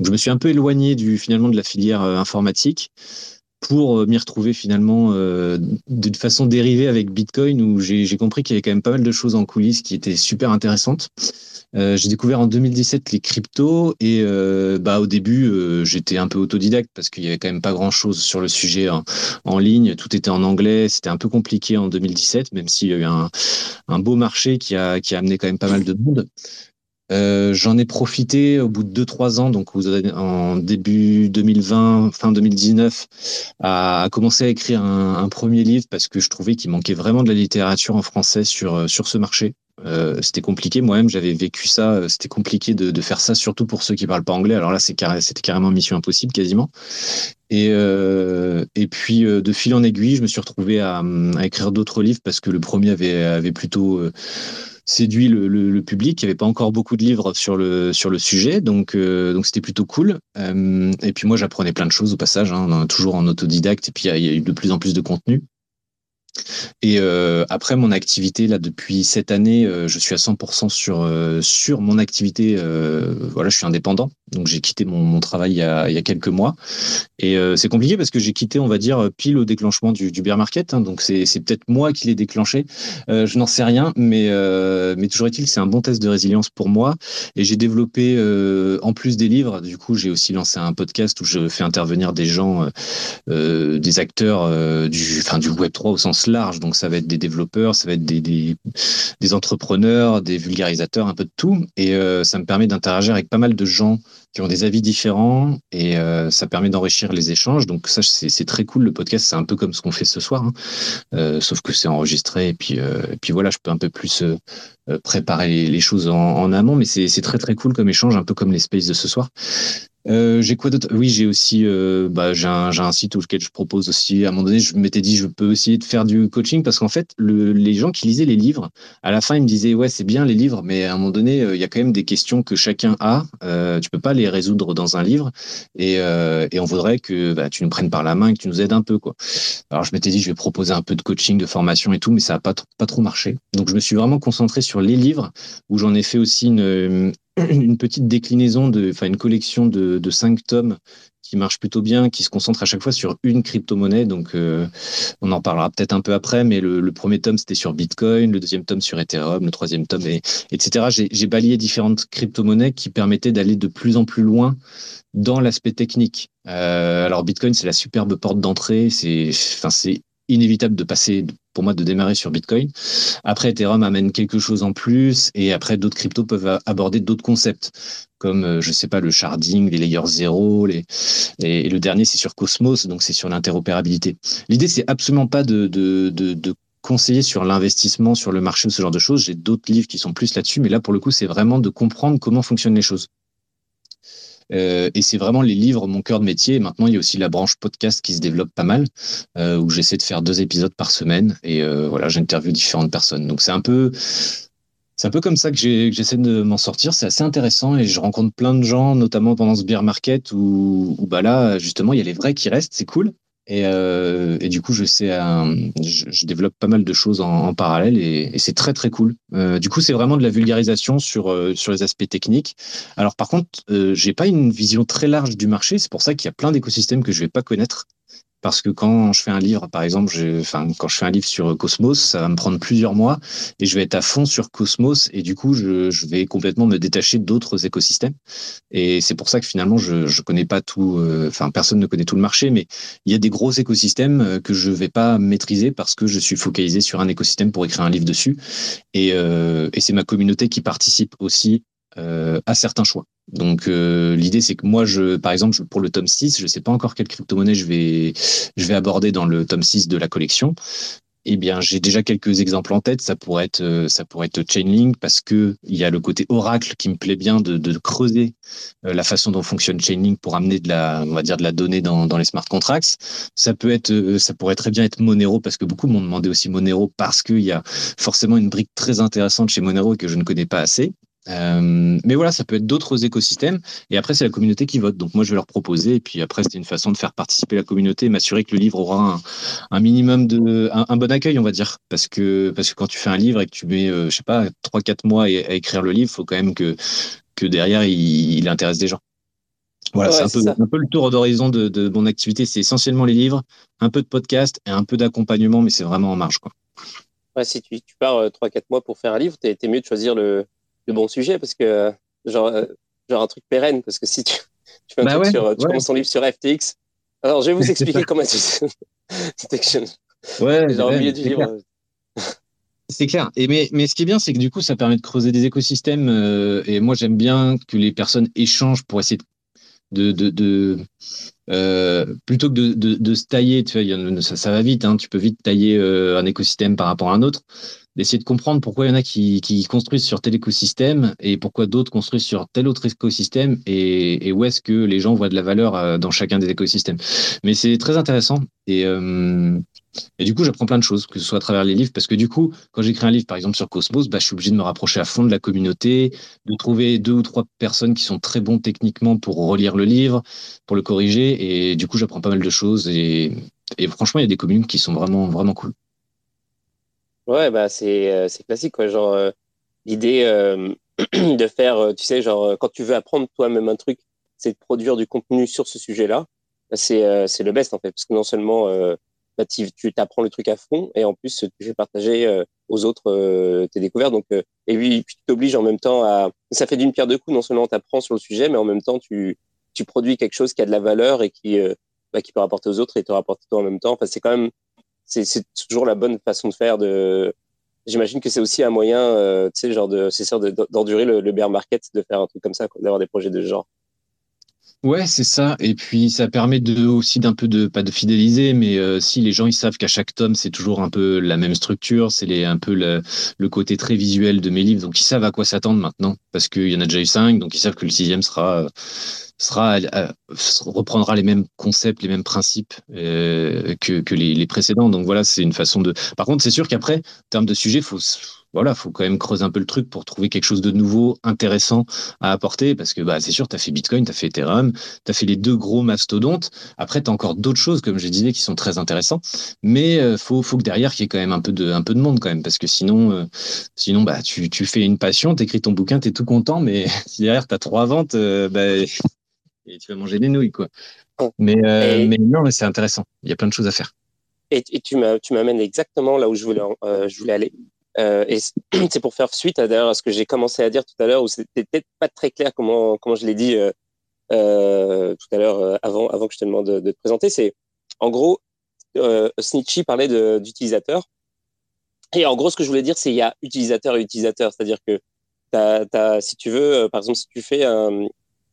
B: Je me suis un peu éloigné du, finalement de la filière informatique pour m'y retrouver finalement de façon dérivée avec Bitcoin, où j'ai compris qu'il y avait quand même pas mal de choses en coulisses qui étaient super intéressantes. Euh, j'ai découvert en 2017 les cryptos et euh, bah, au début, euh, j'étais un peu autodidacte parce qu'il y avait quand même pas grand chose sur le sujet en, ligne. Tout était en anglais. C'était un peu compliqué en 2017, même s'il y a eu un, beau marché qui a, amené quand même pas mal de monde. J'en ai profité au bout de 2-3 ans, donc en début 2020, fin 2019, à, commencer à écrire un, premier livre parce que je trouvais qu'il manquait vraiment de la littérature en français sur ce marché. Euh, c'était compliqué. Moi-même, j'avais vécu ça. Euh, c'était compliqué de, faire ça, surtout pour ceux qui parlent pas anglais. Alors là, c'était carrément mission impossible, quasiment. Et, euh, puis, de fil en aiguille, je me suis retrouvé à, écrire d'autres livres parce que le premier avait, plutôt séduit le, public. Il n'y avait pas encore beaucoup de livres sur le, sujet, donc c'était plutôt cool. et puis moi, j'apprenais plein de choses au passage, hein, toujours en autodidacte. Et puis il y, a eu de plus en plus de contenu. Et euh, après mon activité là depuis cette année, euh, je suis à 100% sur euh, sur mon activité. voilà, je suis indépendant, donc j'ai quitté mon, travail il y, a, quelques mois. Et c'est compliqué parce que j'ai quitté, on va dire, pile au déclenchement du, bear market. Hein, donc c'est c'est peut-être moi qui l'ai déclenché. je n'en sais rien, mais mais toujours est-il, c'est un bon test de résilience pour moi. Et j'ai développé en plus des livres. Du coup, j'ai aussi lancé un podcast où je fais intervenir des gens, des acteurs du enfin du Web 3 au sens large. Donc, ça va être des développeurs, ça va être des, des, entrepreneurs, des vulgarisateurs, un peu de tout. Et euh, ça me permet d'interagir avec pas mal de gens qui ont des avis différents et euh, ça permet d'enrichir les échanges. Donc, ça, c'est très cool. Le podcast, c'est un peu comme ce qu'on fait ce soir, hein. euh, sauf que c'est enregistré. Et puis, puis voilà, je peux un peu plus préparer les, choses en, en amont, mais c'est très, très cool comme échange, un peu comme les spaces de ce soir. Euh, j'ai quoi d'autre? Oui, j'ai aussi, euh, bah, j'ai un, site auquel je propose aussi. À un moment donné, je m'étais dit, je peux essayer de faire du coaching parce qu'en fait, le, les gens qui lisaient les livres, à la fin, ils me disaient, ouais, c'est bien les livres, mais à un moment donné, euh, il y a quand même des questions que chacun a. Tu peux pas les résoudre dans un livre, et, on voudrait que bah, tu nous prennes par la main, et que tu nous aides un peu, quoi. Alors, je m'étais dit, je vais proposer un peu de coaching, de formation et tout, mais ça a pas pas trop marché. Donc, je me suis vraiment concentré sur les livres, où j'en ai fait aussi une, une petite déclinaison, de, enfin une collection de, de cinq tomes qui marche plutôt bien, qui se concentre à chaque fois sur une crypto-monnaie. Donc, euh, on en parlera peut-être un peu après, mais le, premier tome, c'était sur Bitcoin, le deuxième tome sur Ethereum, le troisième tome, et, etc. J'ai balayé différentes crypto-monnaies qui permettaient d'aller de plus en plus loin dans l'aspect technique. Euh, alors, Bitcoin, c'est la superbe porte d'entrée. C'est enfin, inévitable de passer, pour moi, de démarrer sur Bitcoin. Après, Ethereum amène quelque chose en plus et après, d'autres cryptos peuvent aborder d'autres concepts comme, euh, je sais pas, le sharding, les layers zéro, les, et, le dernier, c'est sur Cosmos, donc c'est sur l'interopérabilité. L'idée, c'est absolument pas de, de, de, de conseiller sur l'investissement, sur le marché ou ce genre de choses. J'ai d'autres livres qui sont plus là-dessus, mais là, pour le coup, c'est vraiment de comprendre comment fonctionnent les choses. Euh, et c'est vraiment les livres, mon cœur de métier. maintenant, il y a aussi la branche podcast qui se développe pas mal, euh, où j'essaie de faire deux épisodes par semaine. Et euh, voilà, j'interviewe différentes personnes. Donc c'est un peu, comme ça que j'essaie de m'en sortir. C'est assez intéressant et je rencontre plein de gens, notamment pendant ce beer market où, où bah là, justement, il y a les vrais qui restent. C'est cool. Et, euh, du coup, je sais, euh, je, développe pas mal de choses en, parallèle et, c'est très très cool. Euh, du coup, c'est vraiment de la vulgarisation sur euh, sur les aspects techniques. Alors, par contre, j'ai pas une vision très large du marché. C'est pour ça qu'il y a plein d'écosystèmes que je vais pas connaître parce que quand je fais un livre, par exemple, quand je fais un livre sur Cosmos, ça va me prendre plusieurs mois et je vais être à fond sur Cosmos et du coup, je, vais complètement me détacher d'autres écosystèmes. Et c'est pour ça que finalement, je, je connais pas tout, euh, enfin, personne ne connaît tout le marché, mais il y a des gros écosystèmes euh, que je vais pas maîtriser parce que je suis focalisé sur un écosystème pour écrire un livre dessus. Et, euh, et c'est ma communauté qui participe aussi euh, à certains choix. Donc euh, l'idée c'est que moi je par exemple pour le tome 6, je sais pas encore quelle crypto-monnaie je vais je vais aborder dans le tome 6 de la collection. Eh bien, j'ai déjà quelques exemples en tête. Ça pourrait être, euh, ça pourrait être Chainlink parce que il y a le côté oracle qui me plaît bien de, creuser la façon dont fonctionne Chainlink pour amener de la, on va dire de la donnée dans, les smart contracts. Ça peut être, ça pourrait très bien être Monero parce que beaucoup m'ont demandé aussi Monero parce qu'il y a forcément une brique très intéressante chez Monero que je ne connais pas assez. Euh, mais voilà, ça peut être d'autres écosystèmes. Et après, c'est la communauté qui vote. Donc moi, je vais leur proposer. Et puis après, c'est une façon de faire participer la communauté, m'assurer que le livre aura un, minimum de, un, bon accueil, on va dire. Parce que, parce que quand tu fais un livre et que tu mets, euh, je sais pas, trois, quatre mois à, écrire le livre, faut quand même que, que derrière, il, intéresse des gens. Voilà, c'est un peu, un peu, le tour d'horizon de, de, mon activité. C'est essentiellement les livres, un peu de podcast et un peu d'accompagnement, mais c'est vraiment en marge. Quoi.
A: Ouais, si tu, tu pars euh, trois, quatre mois pour faire un livre, t'es mieux de choisir le, le bon sujet parce que genre euh, genre un truc pérenne parce que si tu tu fais un bah truc sur tu commences ton livre sur FTX alors je vais vous [LAUGHS] expliquer comment [LAUGHS] c'est
B: ouais genre au milieu du livre c'est clair. Et mais, mais ce qui est bien, c'est que du coup, ça permet de creuser des écosystèmes. Euh, et moi, j'aime bien que les personnes échangent pour essayer de, de, de, euh, plutôt que de, de, de, se tailler. Tu vois, ça, ça va vite. Hein, tu peux vite tailler un écosystème par rapport à un autre d'essayer de comprendre pourquoi il y en a qui, construisent sur tel écosystème et pourquoi d'autres construisent sur tel autre écosystème et, et où est-ce que les gens voient de la valeur euh, dans chacun des écosystèmes. Mais c'est très intéressant et, euh, et du coup, j'apprends plein de choses, que ce soit à travers les livres, parce que du coup, quand j'écris un livre, par exemple sur Cosmos, bah, je suis obligé de me rapprocher à fond de la communauté, de trouver deux ou trois personnes qui sont très bons techniquement pour relire le livre, pour le corriger, et du coup, j'apprends pas mal de choses et, et franchement, il y a des communes qui sont vraiment, vraiment cool.
A: Ouais, bah c'est euh, classique quoi, genre euh, l'idée euh, [CLEARS THROAT] de faire, tu sais, genre quand tu veux apprendre toi-même un truc, c'est de produire du contenu sur ce sujet-là. Bah, c'est c'est le best en fait, parce que non seulement bah, tu t'apprends le truc à fond et en plus tu fais partager aux autres tes découvertes. Donc et puis, tu t'obliges en même temps à, ça fait d'une pierre deux coups. Non seulement t'apprends sur le sujet, mais en même temps tu tu produis quelque chose qui a de la valeur et qui bah, qui peut rapporter aux autres et te rapporter toi en même temps. Enfin c'est quand même c'est toujours la bonne façon de faire. J'imagine que c'est aussi un moyen, euh, tu sais, genre de, c'est sûr d'endurer le, bear market, de faire un truc comme ça, d'avoir des projets de ce genre.
B: Ouais, c'est ça. Et puis ça permet de aussi d'un peu de pas de fidéliser, mais euh, si les gens ils savent qu'à chaque tome c'est toujours un peu la même structure, c'est un peu le, le, côté très visuel de mes livres, donc ils savent à quoi s'attendre maintenant parce qu'il y en a déjà eu cinq, donc ils savent que le sixième sera euh, reprendra les mêmes concepts, les mêmes principes euh, que, les, précédents. Donc voilà, c'est une façon de. Par contre, c'est sûr qu'après, en termes de sujet, faut voilà, faut quand même creuser un peu le truc pour trouver quelque chose de nouveau, intéressant à apporter, parce que bah c'est sûr, tu as fait Bitcoin, tu as fait Ethereum, tu as fait les deux gros mastodontes. Après, tu as encore d'autres choses, comme je disais, qui sont très intéressants. Mais euh, faut, faut que derrière, il y ait quand même un peu de, un peu de monde quand même, parce que sinon, euh, sinon bah, tu, tu fais une passion, tu écris ton bouquin, tu es tout content, mais si [LAUGHS] derrière, tu as trois ventes, bah, et tu vas manger des nouilles, quoi. Mais, euh, mais non, mais c'est intéressant. Il y a plein de choses à faire.
A: Et, et tu m'amènes exactement là où je voulais, euh, je voulais aller. Euh, et [CLEARS THROAT] c'est pour faire suite à, d'ailleurs à ce que j'ai commencé à dire tout à l'heure, où c'était peut-être pas très clair comment, comment je l'ai dit tout à l'heure avant, avant que je te demande de, de te présenter. C'est en gros, Snitchy parlait d'utilisateurs. Et en gros, ce que je voulais dire, c'est il y a utilisateur et utilisateur. C'est-à-dire que t'as, si tu veux, par exemple, si tu fais un,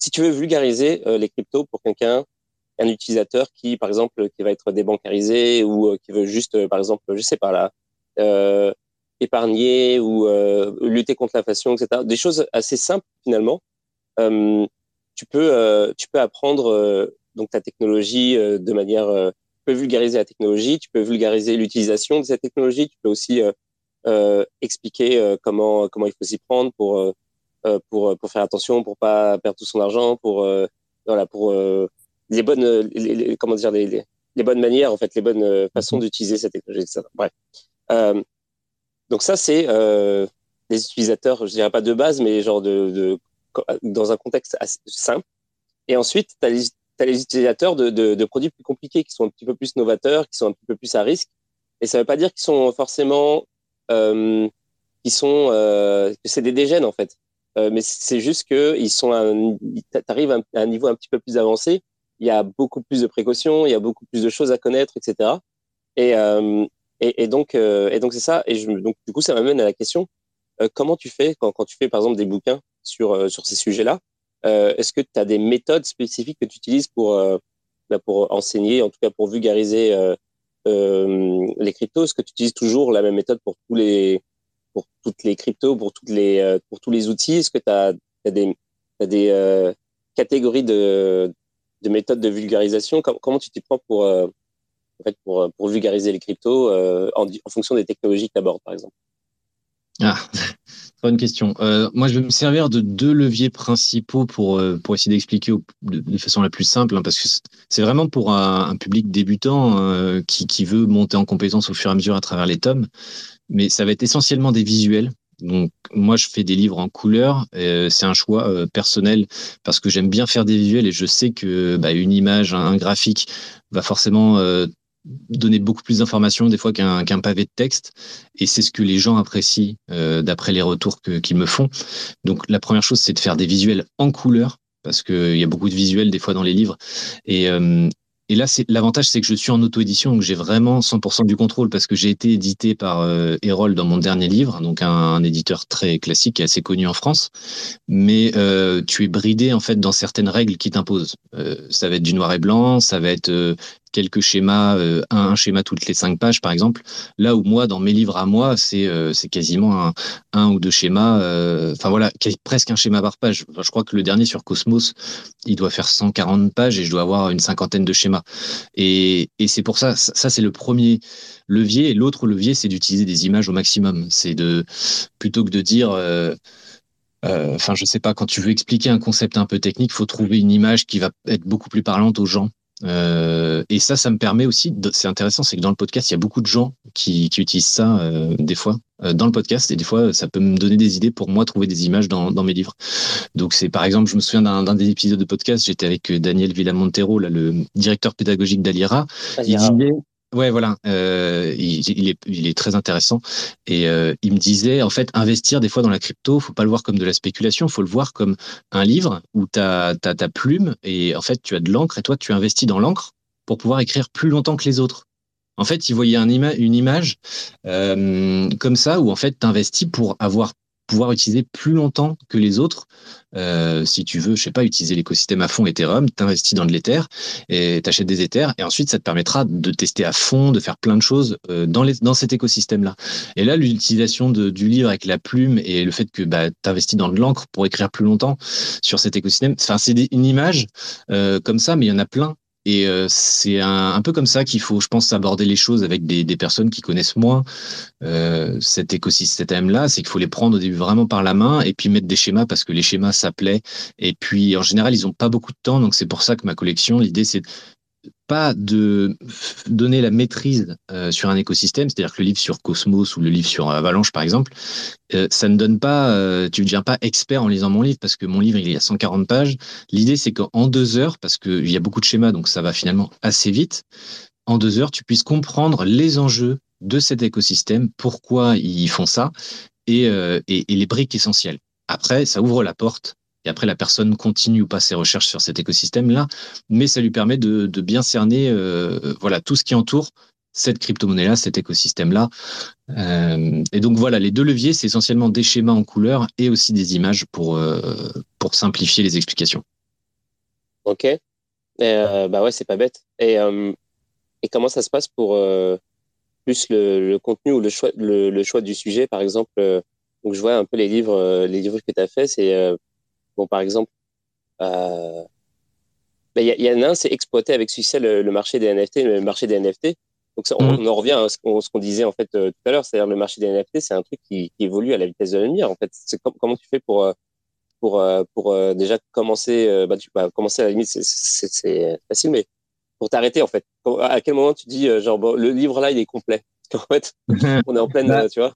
A: si tu veux vulgariser euh, les cryptos pour quelqu'un, un utilisateur qui, par exemple, qui va être débancarisé ou euh, qui veut juste, euh, par exemple, je sais pas là, épargner ou lutter contre l'inflation, etc. Des choses assez simples finalement. tu peux, tu peux apprendre donc ta technologie de manière, tu peux vulgariser la technologie, tu peux vulgariser l'utilisation de cette technologie, tu peux aussi expliquer comment comment il faut s'y prendre pour euh, pour pour faire attention, pour pas perdre tout son argent, pour euh, voilà, pour euh, les bonnes, les, comment dire, les, les, bonnes manières en fait, les bonnes façons mhm. d'utiliser cette technologie, etc. Bref. donc ça c'est les utilisateurs, je dirais pas de base, mais genre de, de dans un contexte assez simple. Et ensuite, tu as as les utilisateurs de, de, de, produits plus compliqués, qui sont un petit peu plus novateurs, qui sont un petit peu plus à risque. Et ça ne veut pas dire qu'ils sont forcément, euh, qu'ils sont, euh, que c'est des dégènes en fait. Euh, mais c'est juste que ils sont, t'arrives à un niveau un petit peu plus avancé. Il y a beaucoup plus de précautions, il y a beaucoup plus de choses à connaître, etc. Et, euh, et, donc, euh, et donc c'est ça. Et je, donc du coup, ça m'amène à la question comment tu fais quand, quand tu fais par exemple des bouquins sur sur ces sujets-là euh, Est-ce que tu as des méthodes spécifiques que tu utilises pour, euh, bah, pour enseigner, en tout cas pour vulgariser euh, les cryptos? Est-ce que tu utilises toujours la même méthode pour tous les pour toutes les cryptos, pour toutes les pour tous les outils? Est-ce que tu as, des, as des catégories de, de méthodes de vulgarisation? Comment tu t'y prends pour en fait, pour, pour vulgariser les cryptos en, en fonction des technologies que tu abordes, par exemple?
B: Ah, bonne question. Euh, moi, je vais me servir de deux leviers principaux pour, euh, pour essayer d'expliquer de, façon la plus simple, hein, parce que c'est vraiment pour un, public débutant euh, qui, qui veut monter en compétence au fur et à mesure à travers les tomes. Mais ça va être essentiellement des visuels. Donc, moi, je fais des livres en couleur. c'est un choix personnel parce que j'aime bien faire des visuels et je sais que bah, une image, un, graphique va forcément donner beaucoup plus d'informations des fois qu'un pavé de texte et c'est ce que les gens apprécient euh, d'après les retours qu'ils me font donc la première chose c'est de faire des visuels en couleur parce qu'il y a beaucoup de visuels des fois dans les livres et, euh, et là, l'avantage, c'est que je suis en auto-édition, donc j'ai vraiment 100% du contrôle parce que j'ai été édité par euh, Erol dans mon dernier livre, donc un, éditeur très classique et assez connu en France. Mais euh, tu es bridé en fait dans certaines règles qui t'imposent. Ça va être du noir et blanc, ça va être quelques schémas, euh, un, schéma toutes les cinq pages par exemple. Là où moi, dans mes livres à moi, c'est euh, quasiment un, ou deux schémas. Euh, enfin voilà, presque un schéma par page. je crois que le dernier sur Cosmos, il doit faire 140 pages et je dois avoir une cinquantaine de schémas. Et, et c'est pour ça, ça c'est le premier levier. L'autre levier, c'est d'utiliser des images au maximum. C'est de plutôt que de dire enfin, je sais pas, quand tu veux expliquer un concept un peu technique, faut trouver une image qui va être beaucoup plus parlante aux gens. Euh, et ça, ça me permet aussi, c'est intéressant, c'est que dans le podcast, il y a beaucoup de gens qui, qui utilisent ça euh, des fois euh, dans le podcast et des fois, ça peut me donner des idées pour moi trouver des images dans, dans mes livres. Donc c'est par exemple, je me souviens d'un des épisodes de podcast, j'étais avec Daniel Villamontero, là, le directeur pédagogique d'Alira. Il disait, Ouais, voilà. Euh, il, est, très intéressant. Et euh, il me disait, en fait, investir des fois dans la crypto, faut pas le voir comme de la spéculation, faut le voir comme un livre où tu as, ta plume et en fait, tu as de l'encre et toi, tu investis dans l'encre pour pouvoir écrire plus longtemps que les autres. En fait, il voyait un une image euh, comme ça où en fait, tu investis pour avoir pouvoir utiliser plus longtemps que les autres. Euh, si tu veux, je sais pas, utiliser l'écosystème à fond Ethereum, t'investis dans de l'Ether et t'achètes des Ethers et ensuite ça te permettra de tester à fond, de faire plein de choses euh, dans, les, dans cet écosystème-là. Et là, l'utilisation du livre avec la plume et le fait que bah, t'investis dans de l'encre pour écrire plus longtemps sur cet écosystème, c'est une image euh, comme ça, mais il y en a plein et euh, c'est un, peu comme ça qu'il faut, je pense, aborder les choses avec des, des personnes qui connaissent moins euh, cet écosystème-là. C'est qu'il faut les prendre au début vraiment par la main et puis mettre des schémas parce que les schémas, ça plaît. Et puis, en général, ils ont pas beaucoup de temps. Donc, c'est pour ça que ma collection, l'idée, c'est pas de donner la maîtrise euh, sur un écosystème, c'est-à-dire que le livre sur Cosmos ou le livre sur Avalanche, par exemple, euh, ça ne donne pas, euh, tu ne deviens pas expert en lisant mon livre parce que mon livre, il est à 140 pages. L'idée, c'est qu'en deux heures, parce qu'il y a beaucoup de schémas, donc ça va finalement assez vite, en deux heures, tu puisses comprendre les enjeux de cet écosystème, pourquoi ils font ça et les briques essentielles. Après, ça ouvre la porte et après, la personne continue ou pas ses recherches sur cet écosystème-là, mais ça lui permet de, bien cerner euh, voilà, tout ce qui entoure cette crypto-monnaie-là, cet écosystème-là. Euh, et donc voilà, les deux leviers, c'est essentiellement des schémas en couleur et aussi des images pour, euh, pour simplifier les explications.
A: Ok. bah ouais, c'est pas bête. Et, et comment ça se passe pour plus le, contenu ou le choix, le, choix du sujet, par exemple donc je vois un peu les livres, les livres que tu as fait, c'est Bon, par exemple, euh, ben, il y, y, en a un, c'est exploiter avec succès le, marché des NFT, le marché des NFT. Donc, ça, on, en revient à ce qu'on disait en fait euh, tout à l'heure, c'est-à-dire le marché des NFT, c'est un truc qui, qui, évolue à la vitesse de la lumière. En fait, c'est comment tu fais pour euh, pour pour déjà commencer, bah, tu, bah, commencer à la limite, c'est facile, mais pour t'arrêter en fait. À quel moment tu dis genre bon, le livre là, il est complet? [LAUGHS] En fait, [LAUGHS] on est en pleine, bah, tu vois?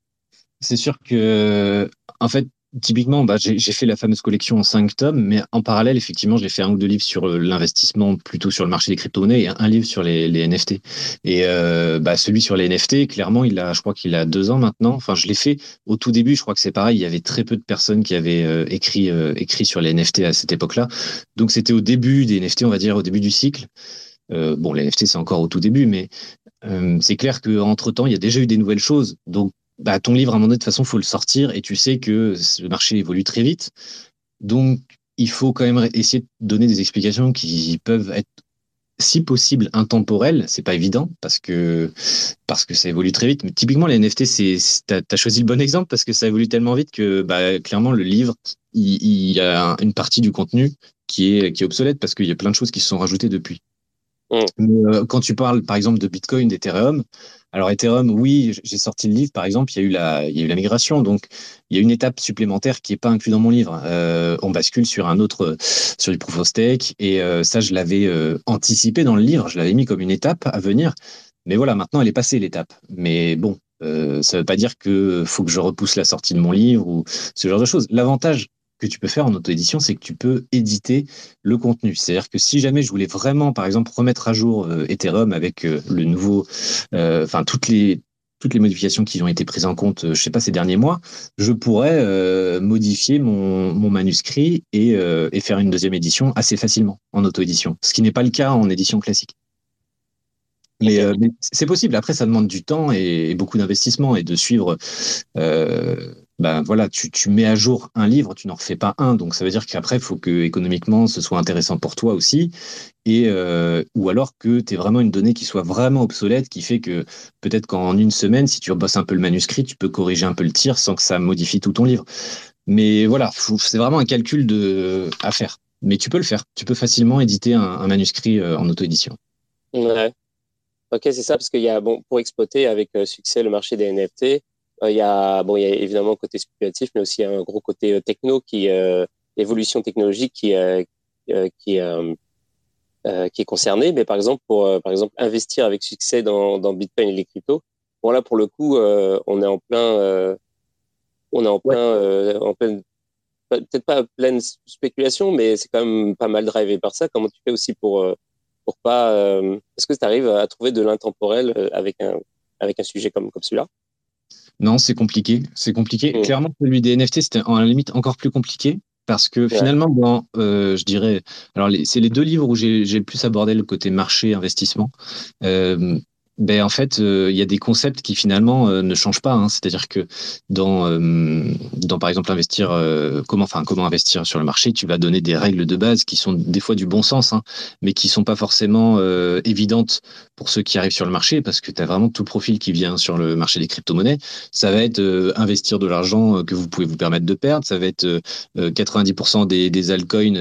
B: C'est sûr que en fait typiquement, bah, j'ai fait la fameuse collection en cinq tomes, mais en parallèle, effectivement, j'ai fait un ou deux livres sur euh, l'investissement, plutôt sur le marché des crypto-monnaies, et un livre sur les, NFT. Et euh, bah, celui sur les NFT, clairement, il a, je crois qu'il a deux ans maintenant. Enfin, je l'ai fait au tout début. Je crois que c'est pareil. Il y avait très peu de personnes qui avaient euh, écrit, écrit sur les NFT à cette époque-là. Donc, c'était au début des NFT, on va dire, au début du cycle. bon, les NFT, c'est encore au tout début, mais c'est clair qu'entre temps, il y a déjà eu des nouvelles choses. Donc, bah, ton livre, à un moment donné, de toute façon, faut le sortir et tu sais que le marché évolue très vite. Donc, il faut quand même essayer de donner des explications qui peuvent être, si possible, intemporelles. C'est pas évident parce que, parce que ça évolue très vite. Mais typiquement, les NFT, t'as, as choisi le bon exemple parce que ça évolue tellement vite que, bah, clairement, le livre, il, il y a une partie du contenu qui est, qui est obsolète parce qu'il y a plein de choses qui se sont rajoutées depuis. Mm. Euh, quand tu parles, par exemple, de Bitcoin, d'Ethereum, alors Ethereum, oui, j'ai sorti le livre, par exemple, il y a eu la, migration, donc il y a une étape supplémentaire qui est pas inclue dans mon livre. Euh, on bascule sur un autre, sur du proof of stake, et euh, ça, je l'avais anticipé dans le livre, je l'avais mis comme une étape à venir. Mais voilà, maintenant, elle est passée l'étape. Mais bon, ça veut pas dire que faut que je repousse la sortie de mon livre ou ce genre de choses. L'avantage que tu peux faire en auto-édition, c'est que tu peux éditer le contenu. C'est-à-dire que si jamais je voulais vraiment, par exemple, remettre à jour euh, Ethereum avec euh, le nouveau, euh, enfin toutes les toutes les modifications qui ont été prises en compte, je sais pas, ces derniers mois, je pourrais modifier mon, mon manuscrit et, et, faire une deuxième édition assez facilement en auto-édition, ce qui n'est pas le cas en édition classique. Mais, mais c'est possible. Après, ça demande du temps et, et beaucoup d'investissement et de suivre ben voilà, tu, tu, mets à jour un livre, tu n'en refais pas un. Donc ça veut dire qu'après, il faut que économiquement, ce soit intéressant pour toi aussi. Et, euh, ou alors que tu vraiment une donnée qui soit vraiment obsolète, qui fait que peut-être qu'en une semaine, si tu rebosses un peu le manuscrit, tu peux corriger un peu le tir sans que ça modifie tout ton livre. Mais voilà, c'est vraiment un calcul de, à faire. Mais tu peux le faire. Tu peux facilement éditer un, un manuscrit euh, en auto-édition.
A: Ouais. Ok, c'est ça, parce qu'il y a, bon, pour exploiter avec euh, succès le marché des NFT, il y a bon, il y a évidemment le côté spéculatif, mais aussi un gros côté euh, techno qui euh, évolution technologique qui qui qui est concerné. Mais par exemple, pour par exemple investir avec succès dans, dans Bitcoin et les cryptos, bon là pour le coup, on est en plein, on est en plein, en pleine peut-être pas pleine spéculation, mais c'est quand même pas mal drivé par ça. Comment tu fais aussi pour pour pas Est-ce que tu arrives à trouver de l'intemporel avec un avec un sujet comme comme celui-là?
B: Non, c'est compliqué. C'est compliqué. Clairement, celui des NFT, c'était en la limite encore plus compliqué parce que finalement, bon, euh, je dirais, alors c'est les deux livres où j'ai le plus abordé le côté marché investissement. Euh, ben en fait, euh, il y a des concepts qui finalement ne changent pas. Hein. C'est-à-dire que dans, dans par exemple investir, comment, enfin comment investir sur le marché, tu vas donner des règles de base qui sont des fois du bon sens, hein, mais qui sont pas forcément évidentes pour ceux qui arrivent sur le marché, parce que tu as vraiment tout profil qui vient sur le marché des crypto-monnaies. Ça va être investir de l'argent que vous pouvez vous permettre de perdre. Ça va être 90% des, des altcoins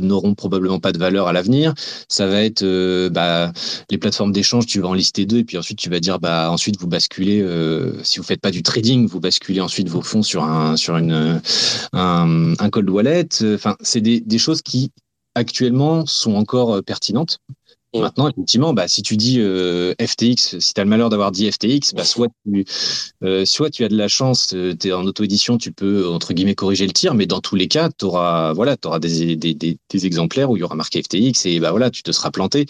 B: n'auront probablement pas de valeur à l'avenir. Ça va être bah, les plateformes d'échange, tu vas en lister deux et puis ensuite tu vas dire bah ensuite vous basculez euh, si vous faites pas du trading vous basculez ensuite vos fonds sur un sur une un, cold wallet enfin c'est des, choses qui actuellement sont encore euh, pertinentes Maintenant, effectivement, bah, si tu dis euh, FTX, si tu as le malheur d'avoir dit FTX, bah, soit, tu, soit tu as de la chance, tu es en auto-édition, tu peux, entre guillemets, corriger le tir, mais dans tous les cas, tu auras, voilà, auras des, des, des, des, exemplaires où il y aura marqué FTX et bah, voilà, tu te seras planté.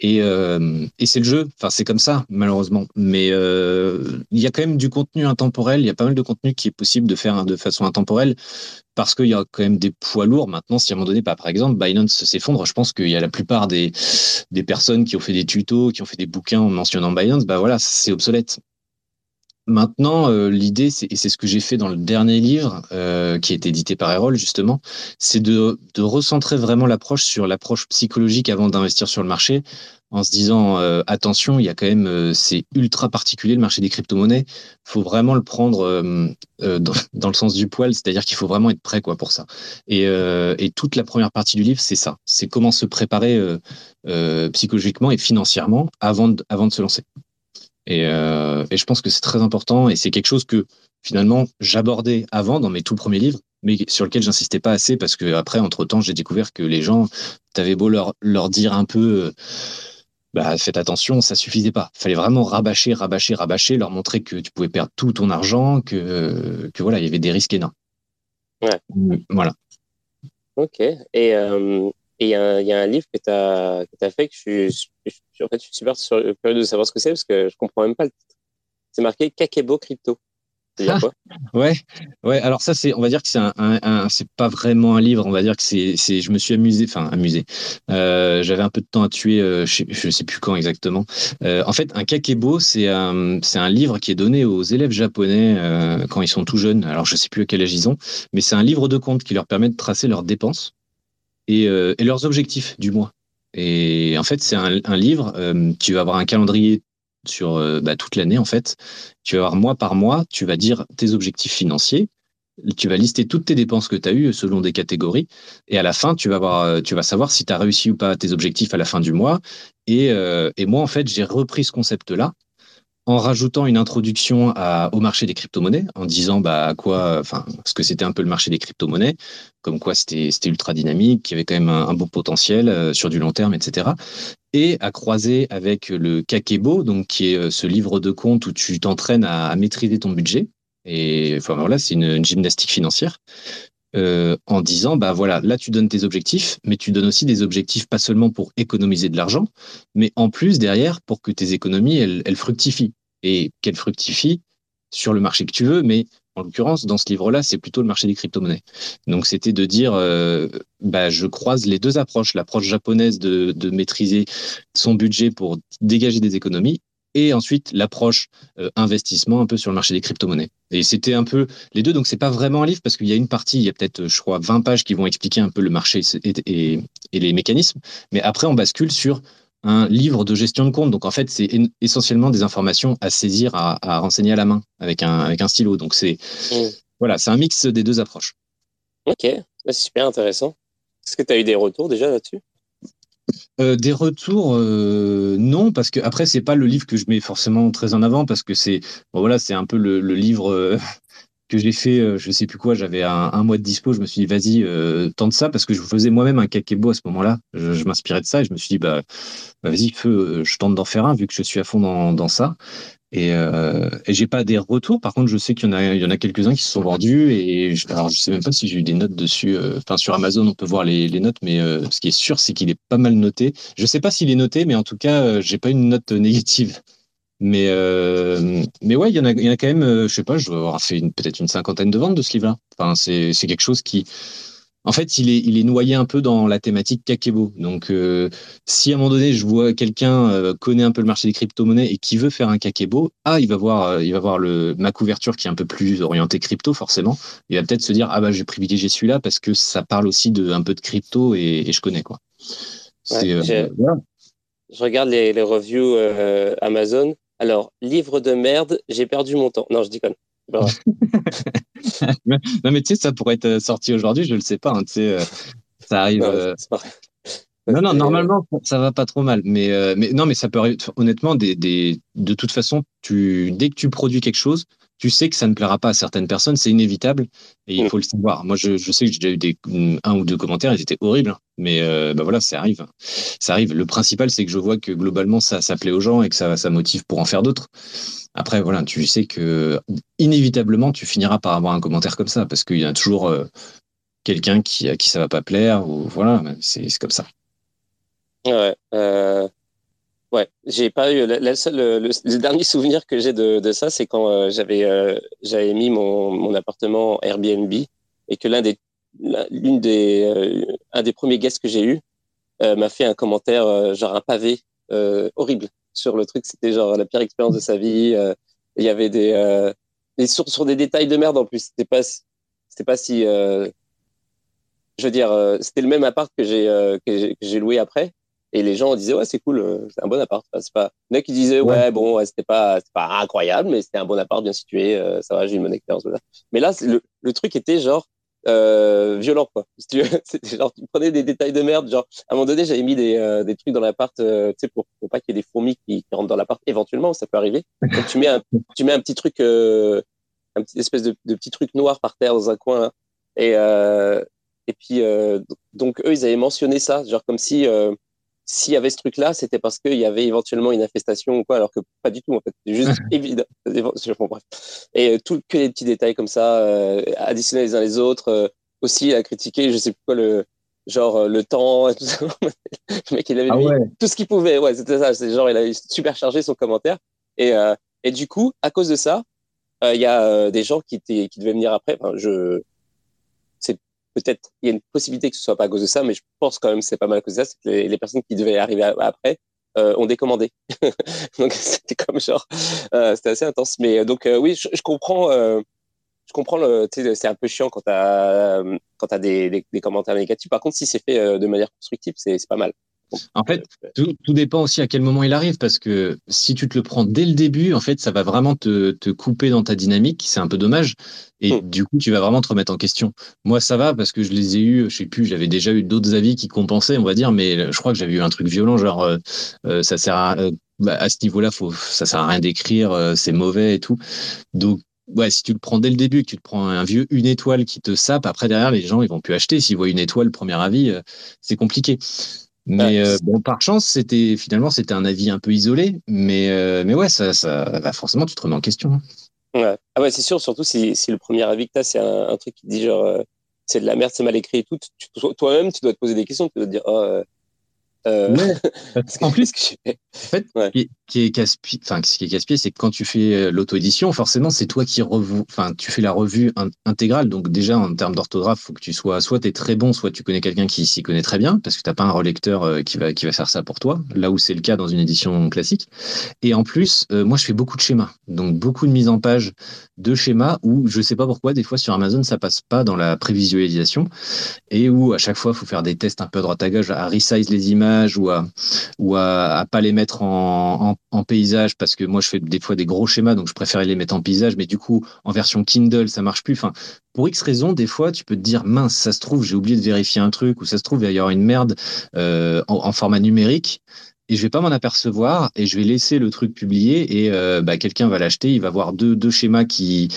B: Et, euh, et c'est le jeu, enfin c'est comme ça malheureusement. Mais euh, il y a quand même du contenu intemporel, il y a pas mal de contenu qui est possible de faire de façon intemporelle parce qu'il y a quand même des poids lourds. Maintenant, si à un moment donné, pas par exemple, Binance s'effondre, je pense qu'il y a la plupart des, des personnes qui ont fait des tutos, qui ont fait des bouquins en mentionnant Binance, bah voilà, c'est obsolète. Maintenant, euh, l'idée, et c'est ce que j'ai fait dans le dernier livre, euh, qui est édité par Erol, justement, c'est de, recentrer vraiment l'approche sur l'approche psychologique avant d'investir sur le marché, en se disant, euh, attention, il y a quand même, c'est ultra particulier le marché des crypto-monnaies, faut vraiment le prendre [LAUGHS] dans, le sens du poil, c'est-à-dire qu'il faut vraiment être prêt quoi, pour ça. Et, toute la première partie du livre, c'est ça, c'est comment se préparer psychologiquement et financièrement avant de se lancer. Et, euh, et je pense que c'est très important et c'est quelque chose que finalement j'abordais avant dans mes tout premiers livres, mais sur lequel j'insistais pas assez parce que après, entre temps, j'ai découvert que les gens, t'avais beau leur, leur dire un peu, bah, faites attention, ça suffisait pas. Fallait vraiment rabâcher, rabâcher, rabâcher, leur montrer que tu pouvais perdre tout ton argent, que, que voilà, il y avait des risques énormes.
A: Ouais.
B: Voilà.
A: Ok. Et il y, a un livre que tu as, as, fait que je suis, en fait, je suis super curieux de savoir ce que c'est parce que je comprends même pas le titre. C'est marqué Kakebo Crypto.
B: Ah, [LAUGHS] ouais, ouais. Alors ça, c'est, on va dire que c'est un, c'est pas vraiment un livre. On va dire que c'est, c'est, je me suis amusé, enfin amusé. Euh, j'avais un peu de temps à tuer, euh, je, je, sais plus quand exactement. Euh, en fait, un kakebo, c'est un, c'est un livre qui est donné aux élèves japonais quand ils sont tout jeunes. Alors je sais plus à quel âge ils ont, mais c'est un livre de compte qui leur permet de tracer leurs dépenses et, et leurs objectifs du mois. Et en fait, c'est un, livre. tu vas avoir un calendrier sur euh, bah, toute l'année en fait. Tu vas voir mois par mois, tu vas dire tes objectifs financiers, tu vas lister toutes tes dépenses que tu as eues selon des catégories, et à la fin, tu vas, voir, euh, tu vas savoir si tu as réussi ou pas tes objectifs à la fin du mois. Et, euh, et moi, en fait, j'ai repris ce concept-là en rajoutant une introduction au marché des crypto-monnaies, en disant bah, à quoi, enfin, ce que c'était un peu le marché des crypto-monnaies, comme quoi c'était ultra dynamique, qu'il y avait quand même un, beau potentiel euh, sur du long terme, etc. Et à croiser avec le Kakebo, donc qui est euh, ce livre de compte où tu t'entraînes à, maîtriser ton budget. Et enfin, voilà, c'est une, gymnastique financière. Euh, en disant bah voilà là tu donnes tes objectifs mais tu donnes aussi des objectifs pas seulement pour économiser de l'argent mais en plus derrière pour que tes économies elles, fructifient et qu'elle fructifie sur le marché que tu veux, mais en l'occurrence, dans ce livre-là, c'est plutôt le marché des crypto-monnaies. Donc, c'était de dire, euh, bah, je croise les deux approches, l'approche japonaise de, maîtriser son budget pour dégager des économies, et ensuite l'approche euh, investissement un peu sur le marché des crypto-monnaies. Et c'était un peu les deux, donc c'est pas vraiment un livre parce qu'il y a une partie, il y a peut-être, je crois, 20 pages qui vont expliquer un peu le marché et, et, et les mécanismes, mais après on bascule sur un livre de gestion de compte. Donc en fait, c'est essentiellement des informations à saisir, à, renseigner à la main avec un, avec un stylo. Donc c'est mm. voilà, c'est un mix des deux approches.
A: Ok, c'est super intéressant. Est-ce que tu as eu des retours déjà là-dessus?
B: Euh, des retours, euh, non, parce que après c'est pas le livre que je mets forcément très en avant parce que c'est voilà c'est un peu le, livre euh, [LAUGHS] que j'ai fait, je sais plus quoi, j'avais un, mois de dispo, je me suis dit vas-y, tente ça parce que je faisais moi-même un kakebo à ce moment-là. Je, m'inspirais de ça et je me suis dit bah, bah vas-y, feu, je tente d'en faire un vu que je suis à fond dans ça. Et, euh, et j'ai pas des retours. Par contre, je sais qu'il y en a, il y en a quelques-uns qui se sont vendus et je, alors je sais même pas si j'ai eu des notes dessus. Enfin, sur Amazon, on peut voir les, notes, mais ce qui est sûr, c'est qu'il est pas mal noté. Je sais pas s'il est noté, mais en tout cas, j'ai pas une note négative. Mais, euh, mais ouais, il y, en a, il y en a quand même, euh, je sais pas, je vais avoir fait peut-être une cinquantaine de ventes de ce livre-là. Enfin, c'est, c'est quelque chose qui. En fait, il est, il est noyé un peu dans la thématique Kakebo. Donc, euh, si à un moment donné, je vois quelqu'un euh, connaît un peu le marché des crypto-monnaies et qui veut faire un Kakebo, ah, il va voir, il va voir le, ma couverture qui est un peu plus orientée crypto, forcément. Il va peut-être se dire, ah bah, je vais privilégier celui-là parce que ça parle aussi de un peu de crypto et, et je connais, quoi.
A: Ouais, Je regarde les, les reviews Amazon. Alors, livre de merde, j'ai perdu mon temps. Non, je dis [LAUGHS]
B: non, mais tu sais, ça pourrait être sorti aujourd'hui, je ne le sais pas. Hein, tu sais, euh, ça arrive. Non, euh, non, non, normalement, ça va pas trop mal. Mais, euh, mais non, mais ça peut arriver. Honnêtement, des, des, de toute façon, tu, dès que tu produis quelque chose, tu sais que ça ne plaira pas à certaines personnes, c'est inévitable et il mm. faut le savoir. Moi, je, je sais que j'ai déjà eu des, un ou deux commentaires, ils étaient horribles, hein. mais euh, bah voilà, ça arrive. Ça arrive. Le principal, c'est que je vois que globalement, ça, ça plaît aux gens et que ça, ça motive pour en faire d'autres. Après, voilà, tu sais que inévitablement, tu finiras par avoir un commentaire comme ça parce qu'il y a toujours euh, quelqu'un qui, à qui ça va pas plaire ou voilà, c'est comme ça.
A: Ouais. Euh, Ouais, j'ai pas eu la, le, dernier souvenir que j'ai de, de, ça, c'est quand euh, j'avais mis mon, mon appartement Airbnb et que l'un des l'une des un des premiers guests que j'ai eu m'a fait un commentaire genre un pavé horrible sur le truc. C'était genre la pire expérience de sa vie. Il y avait des, des sur, sur, des détails de merde en plus. C'était pas c'était pas si je veux dire c'était le même appart que j'ai que j'ai loué après et les gens disaient, ouais, c'est cool, euh, c'est un bon appart. c'est pas... Il y en a qui disaient, ouais, bon, ouais, c'était pas, pas incroyable, mais c'était un bon appart, bien situé, euh, ça va, j'ai une bonne expérience. Mais là, le, le truc était genre, euh, violent quoi. Si tu [LAUGHS] c'était genre tu prenais des détails de merde, genre à un moment donné j'avais mis des, euh, des trucs dans l'appart, euh, tu sais pour, pour pas qu'il y ait des fourmis qui, qui rentrent dans l'appart. Éventuellement ça peut arriver. Donc tu mets un [LAUGHS] tu mets un petit truc, un petit espèce de, de, petit truc noir par terre dans un coin et et puis donc eux ils avaient mentionné ça, genre comme si s'il y avait ce truc-là, c'était parce qu'il y avait éventuellement une infestation ou quoi, alors que pas du tout, en fait. C'est juste [LAUGHS] évident. bref. Et euh, tout, que les petits détails comme ça, euh, additionnés les uns les autres, euh, aussi à critiquer, je sais plus quoi, le, genre le temps, tout ça. [LAUGHS] le mec, il avait ah mis tout ce qu'il pouvait. Ouais, c'était ça. C'est genre, il a super chargé son commentaire. Et, et du coup, à cause de ça, il y a des gens qui, qui devaient venir après. Enfin, je, peut-être il y a une possibilité que ce soit pas à cause de ça, mais je pense quand même que c'est pas mal à cause de ça, c'est que les, personnes qui devaient arriver après euh, ont décommandé. [LAUGHS] donc c'était comme genre, euh, c'était assez intense. Mais euh, donc oui, je, comprends, je comprends c'est un peu chiant quand t'as quand des, des, des, commentaires négatifs. Par contre, si c'est fait de manière constructive, c'est pas mal.
B: En fait, tout, dépend aussi à quel moment il arrive, parce que si tu te le prends dès le début, en fait, ça va vraiment te, couper dans ta dynamique, c'est un peu dommage, et hmm. du coup, tu vas vraiment te remettre en question. Moi, ça va, parce que je les ai eus, je sais plus, j'avais déjà eu d'autres avis qui compensaient, on va dire, mais je crois que j'avais eu un truc violent, genre, euh, euh, ça sert à, euh, bah, à ce niveau-là, faut, ça sert à rien d'écrire, c'est mauvais et tout. Donc, ouais, si tu le prends dès le début, que tu te prends un vieux une étoile qui te sape, après derrière les gens ils vont plus acheter. S'ils voient une étoile premier avis, c'est compliqué. Mais euh, bon, par chance, c'était finalement c'était un avis un peu isolé, mais euh, mais ouais, ça, ça bah, forcément tu te remets en question.
A: Ouais. Ah ouais, c'est sûr, surtout si, si, le premier avis que tu as, c'est un, truc qui dit genre euh, c'est de la merde, c'est mal écrit et tout. Toi-même, tu dois te poser des questions, tu dois te dire oh,
B: euh, [LAUGHS] en plus, en fait, qui est casse-pied, enfin, ce qui est casse-pied, c'est que quand tu fais euh, l'auto-édition, forcément, c'est toi qui revu, enfin, tu fais la revue intégrale. Donc, déjà, en termes d'orthographe, faut que tu sois, soit tu très bon, soit tu connais quelqu'un qui s'y connaît très bien, parce que t'as pas un relecteur euh, qui va, qui va faire ça pour toi, là où c'est le cas dans une édition classique. Et en plus, moi, je fais beaucoup de schémas. Donc, beaucoup de mise en page de schémas où je sais pas pourquoi, des fois sur Amazon, ça passe pas dans la prévisualisation et où à chaque fois, faut faire des tests un peu droite à gauche, à resize les images ou à ou à, pas les mettre en, paysage parce que moi je fais des fois des gros schémas donc je préférais les mettre en paysage mais du coup en version Kindle ça marche plus. Enfin pour X raisons des fois tu peux te dire mince ça se trouve j'ai oublié de vérifier un truc ou ça se trouve il y aura une merde euh, en, format numérique et je vais pas m'en apercevoir et je vais laisser le truc publié et euh, bah, quelqu'un va l'acheter il va voir deux schémas qui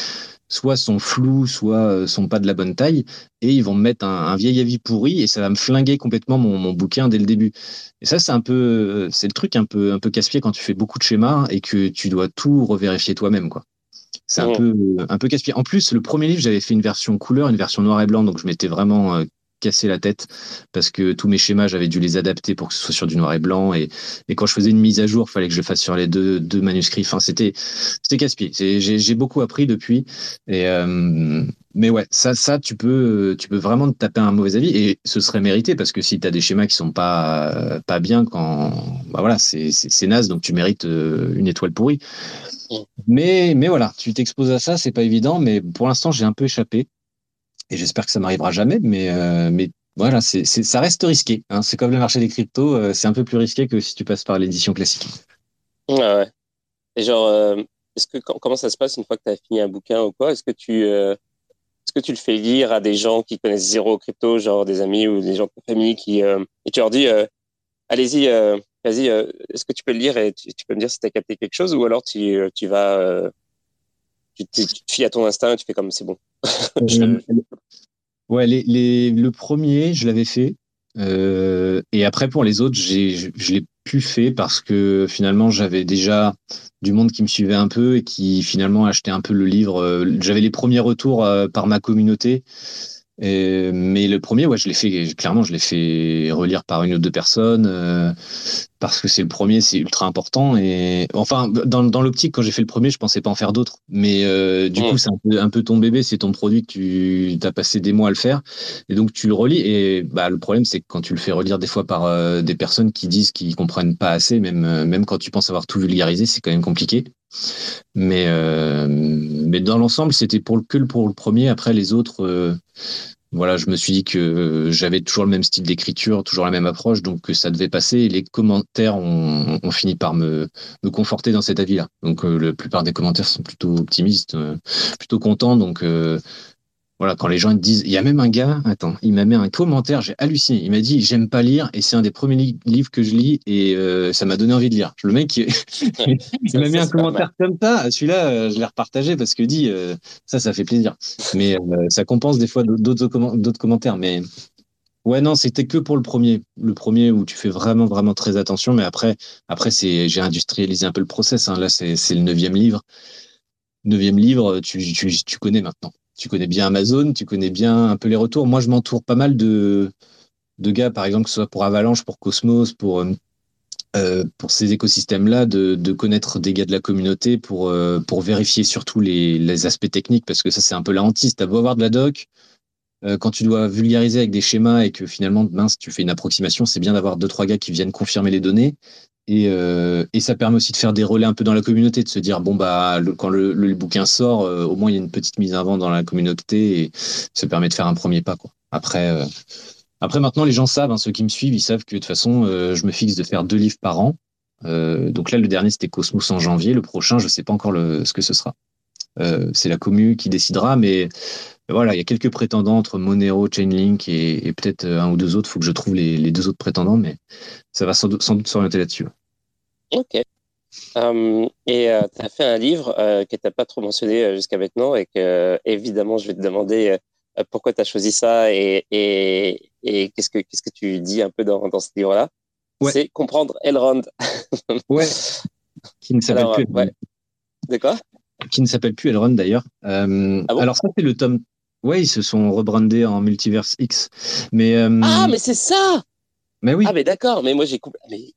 B: soit sont flous, soit euh, sont pas de la bonne taille, et ils vont me mettre un, vieil avis pourri, et ça va me flinguer complètement mon, bouquin dès le début. Et ça, c'est un peu, euh, c'est le truc un peu, un peu casse-pied quand tu fais beaucoup de schémas et que tu dois tout revérifier toi-même, quoi. C'est un peu, un peu casse-pied. En plus, le premier livre, j'avais fait une version couleur, une version noir et blanc, donc je m'étais vraiment euh, cassé la tête parce que tous mes schémas, j'avais dû les adapter pour que ce soit sur du noir et blanc. Et, et quand je faisais une mise à jour, il fallait que je le fasse sur les deux, deux manuscrits. Enfin, c'était, c'était casse-pied. J'ai beaucoup appris depuis. Et, euh, mais ouais, ça, ça, tu peux, tu peux vraiment te taper un mauvais avis et ce serait mérité parce que si tu as des schémas qui sont pas, pas bien quand, bah voilà, c'est naze, donc tu mérites euh, une étoile pourrie. Mais, mais voilà, tu t'exposes à ça, c'est pas évident, mais pour l'instant, j'ai un peu échappé et j'espère que ça m'arrivera jamais, mais, euh, mais voilà, c'est, ça reste risqué. Hein. C'est comme le marché des cryptos, euh, c'est un peu plus risqué que si tu passes par l'édition classique.
A: Ouais, ouais. Et genre, euh, est-ce que comment ça se passe une fois que tu as fini un bouquin ou quoi? Est-ce que tu est-ce que tu le fais lire à des gens qui connaissent zéro crypto, genre des amis ou des gens de ta famille qui et tu leur dis allez-y, vas-y, est-ce que tu peux le lire et tu, peux me dire si tu as capté quelque chose ou alors tu, tu vas tu, tu, te fies à ton instinct, tu fais comme c'est bon. [LAUGHS]
B: ouais, les, le premier, je l'avais fait. Euh, et après, pour les autres, j'ai, je, l'ai plus fait parce que finalement, j'avais déjà du monde qui me suivait un peu et qui finalement achetait un peu le livre. Euh, j'avais les premiers retours euh, par ma communauté mais le premier, ouais, je l'ai fait, clairement, je l'ai fait relire par une ou deux personnes, euh, parce que c'est le premier, c'est ultra important. Et enfin, dans, dans l'optique, quand j'ai fait le premier, je pensais pas en faire d'autres. Mais euh, du coup, c'est un peu, un peu, ton bébé, c'est ton produit que tu as passé des mois à le faire. Et donc, tu le relis. Et bah, le problème, c'est que quand tu le fais relire des fois par euh, des personnes qui disent qu'ils comprennent pas assez, même, même quand tu penses avoir tout vulgarisé, c'est quand même compliqué. Mais, euh, mais dans l'ensemble, c'était pour le, que pour le premier. Après, les autres, euh, je me suis dit que euh, j'avais toujours le même style d'écriture, toujours la même approche, donc que ça devait passer. Et les commentaires ont, fini par me, me conforter dans cet avis-là. Donc, la plupart des commentaires sont plutôt optimistes, plutôt contents. Donc, voilà, quand les gens disent, il y a même un gars, attends, il m'a mis un commentaire, j'ai halluciné. Il m'a dit, j'aime pas lire, et c'est un des premiers livres que je lis, et euh, ça m'a donné envie de lire. Le mec, il [LAUGHS] m'a mis un commentaire comme ça. Celui-là, euh, je l'ai repartagé parce que dit, euh, ça, ça fait plaisir. Mais ça compense des fois d'autres commentaires. Mais Ouais, non, c'était que pour le premier. Le premier où tu fais vraiment, vraiment très attention. Mais après, après c'est, j'ai industrialisé un peu le process. Hein. Là, c'est, c'est le neuvième livre. Neuvième livre, tu, tu, tu, connais maintenant. Tu connais bien Amazon, tu connais bien un peu les retours. Moi, je m'entoure pas mal de, gars, par exemple, que ce soit pour Avalanche, pour Cosmos, pour, euh, pour ces écosystèmes-là, de, de, connaître des gars de la communauté pour, euh, vérifier surtout les, aspects techniques, parce que ça, c'est un peu la hantise. T'as beau avoir de la doc, euh, quand tu dois vulgariser avec des schémas et que finalement, mince, tu fais une approximation, c'est bien d'avoir deux, trois gars qui viennent confirmer les données. Et, euh, et, ça permet aussi de faire des relais un peu dans la communauté, de se dire, bon, bah, quand le, bouquin sort, euh, au moins il y a une petite mise en avant dans la communauté et ça permet de faire un premier pas. Quoi. Après, euh, après, maintenant, les gens savent, hein, ceux qui me suivent, ils savent que de toute façon, je me fixe de faire deux livres par an. donc là, le dernier, c'était Cosmos en janvier. Le prochain, je sais pas encore ce que ce sera. C'est la commu qui décidera, mais voilà, il y a quelques prétendants entre Monero, Chainlink et, et peut-être un ou deux autres. Il faut que je trouve les, les, deux autres prétendants, mais ça va sans doute, s'orienter là-dessus.
A: Ok. Um, et euh, tu as fait un livre euh, que tu n'as pas trop mentionné euh, jusqu'à maintenant et que, évidemment, je vais te demander euh, pourquoi tu as choisi ça et, et, et qu'est-ce, que, tu dis un peu dans, dans ce livre-là? Ouais. C'est comprendre Elrond.
B: ouais. Qui ne s'appelle plus.
A: Ouais. De quoi?
B: Qui ne s'appelle plus Elrond d'ailleurs. ah bon alors, ça, c'est le tome Ouais, ils se sont rebrandés en Multiverse X. Mais, euh...
A: Ah, mais c'est ça
B: Mais oui.
A: Ah, mais d'accord, mais moi j'ai coupé. Mais...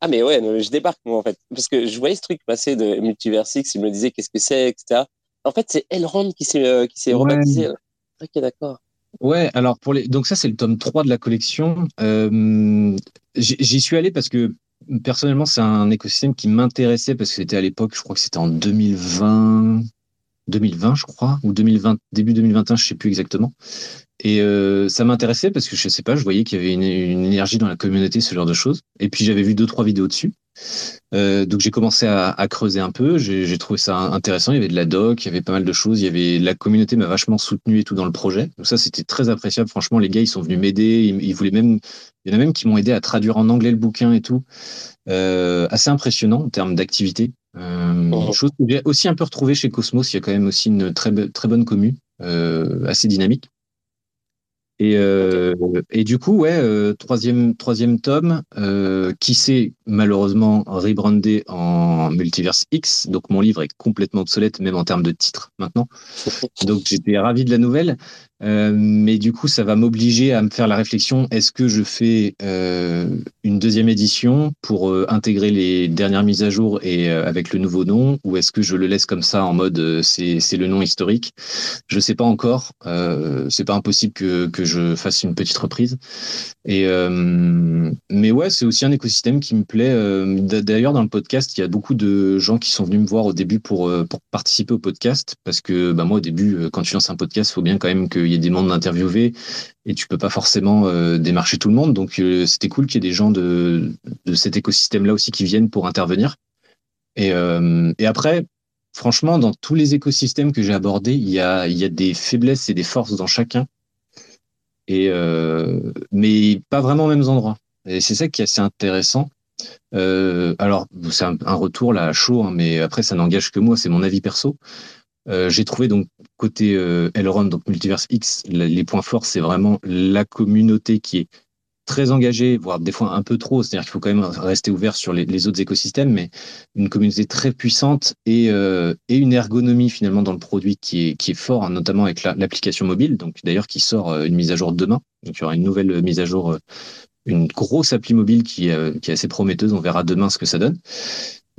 A: Ah, mais ouais, je débarque moi en fait. Parce que je voyais ce truc passer de Multiverse X, il me disait qu'est-ce que c'est, etc. En fait, c'est Elrond qui s'est euh, qui s'est ouais. rebaptisé. Ok, d'accord.
B: Ouais, alors pour les donc ça c'est le tome 3 de la collection. Euh, J'y suis allé parce que personnellement c'est un écosystème qui m'intéressait parce que c'était à l'époque, je crois que c'était en 2020, 2020, je crois, ou 2020, début 2021, je sais plus exactement. Et euh, ça m'intéressait parce que je sais pas, je voyais qu'il y avait une, énergie dans la communauté, ce genre de choses. Et puis j'avais vu deux trois vidéos dessus. Euh, donc j'ai commencé à, creuser un peu. J'ai trouvé ça intéressant. Il y avait de la doc, il y avait pas mal de choses. Il y avait la communauté m'a vachement soutenu et tout dans le projet. Donc ça c'était très appréciable. Franchement, les gars ils sont venus m'aider. Ils, ils, voulaient même, il y en a même qui m'ont aidé à traduire en anglais le bouquin et tout. Euh, assez impressionnant en termes d'activité. Euh, oh. Chose que j'ai aussi un peu retrouvé chez Cosmos. Il y a quand même aussi une très, très bonne commu, euh, assez dynamique. Et, euh, et du coup, ouais, euh, troisième, troisième tome, qui s'est malheureusement rebrandé en Multiverse X. Donc mon livre est complètement obsolète, même en termes de titre maintenant. [LAUGHS] Donc j'étais ravi de la nouvelle. Euh, mais du coup, ça va m'obliger à me faire la réflexion est-ce que je fais euh, une deuxième édition pour euh, intégrer les dernières mises à jour et avec le nouveau nom, ou est-ce que je le laisse comme ça en mode c'est le nom historique? Je sais pas encore. c'est pas impossible que, que je fasse une petite reprise. Et mais ouais, c'est aussi un écosystème qui me plaît. D'ailleurs, dans le podcast, il y a beaucoup de gens qui sont venus me voir au début pour pour participer au podcast parce que bah moi au début, quand tu lances un podcast, il faut bien quand même que il y a des mondes d'interviewer et tu peux pas forcément euh, démarcher tout le monde. Donc euh, c'était cool qu'il y ait des gens de, cet écosystème-là aussi qui viennent pour intervenir. Et, euh, et après, franchement, dans tous les écosystèmes que j'ai abordés, il y a, des faiblesses et des forces dans chacun. Mais pas vraiment aux mêmes endroits. Et c'est ça qui est assez intéressant. Alors, c'est un, un, retour là chaud, hein, mais après, ça n'engage que moi, c'est mon avis perso. Euh, j'ai trouvé donc côté euh, Elrond, donc Multiverse X, les points forts, c'est vraiment la communauté qui est très engagée, voire des fois un peu trop. C'est-à-dire qu'il faut quand même rester ouvert sur les, autres écosystèmes, mais une communauté très puissante et, euh, et une ergonomie finalement dans le produit qui est, fort, hein, notamment avec l'application la, mobile. Donc d'ailleurs qui sort euh, une mise à jour demain. Donc il y aura une nouvelle mise à jour, une grosse appli mobile qui, qui est assez prometteuse. On verra demain ce que ça donne.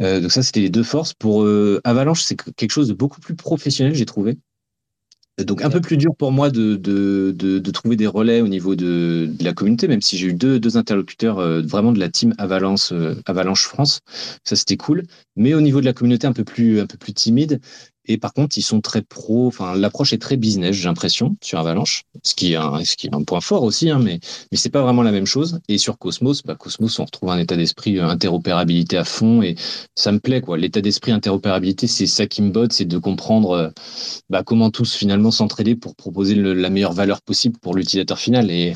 B: Euh, donc ça, c'était les deux forces. Pour euh, Avalanche, c'est quelque chose de beaucoup plus professionnel, j'ai trouvé. Donc un peu plus dur pour moi de, trouver des relais au niveau de, la communauté, même si j'ai eu deux, interlocuteurs euh, vraiment de la team Avalanche, euh, France. Ça, c'était cool. Mais au niveau de la communauté un peu plus timide, et par contre, ils sont très pro. Enfin, l'approche est très business, j'ai l'impression, sur Avalanche, ce qui est un, point fort aussi, hein, mais mais c'est pas vraiment la même chose. Et sur Cosmos, bah, Cosmos, on retrouve un état d'esprit euh, interopérabilité à fond, et ça me plaît quoi. L'état d'esprit interopérabilité, c'est ça qui me botte, c'est de comprendre euh, bah, comment tous finalement s'entraider pour proposer la meilleure valeur possible pour l'utilisateur final. Et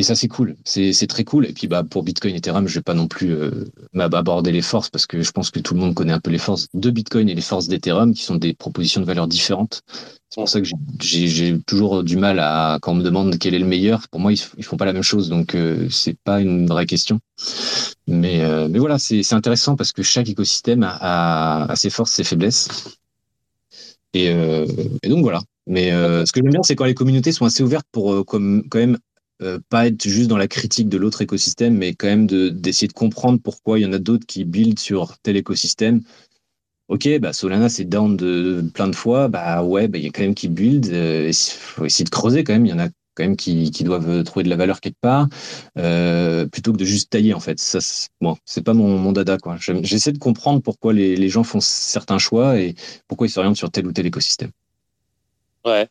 B: et ça, c'est cool. C'est très cool. Et puis, bah, pour Bitcoin et Ethereum, je vais pas non plus euh, aborder les forces parce que je pense que tout le monde connaît un peu les forces de Bitcoin et les forces d'Ethereum qui sont des propositions de valeur différentes. C'est pour ça que j'ai toujours du mal à, quand on me demande quel est le meilleur, pour moi, ils, ils font pas la même chose. Donc, euh, c'est pas une vraie question. Mais, euh, mais voilà, c'est intéressant parce que chaque écosystème a, ses forces, ses faiblesses. Et, euh, donc, voilà. Mais euh, ce que j'aime bien, c'est quand les communautés sont assez ouvertes pour comme, quand même euh, pas être juste dans la critique de l'autre écosystème, mais quand même d'essayer de, comprendre pourquoi il y en a d'autres qui build sur tel écosystème. Ok, bah Solana c'est down de, plein de fois, bah ouais, bah, il y a quand même qui build. Il faut essayer de creuser quand même. Il y en a quand même qui, doivent trouver de la valeur quelque part, euh, plutôt que de juste tailler en fait. Ça, bon, c'est pas mon, dada quoi. J'essaie de comprendre pourquoi les, gens font certains choix et pourquoi ils s'orientent sur tel ou tel écosystème.
A: Ouais.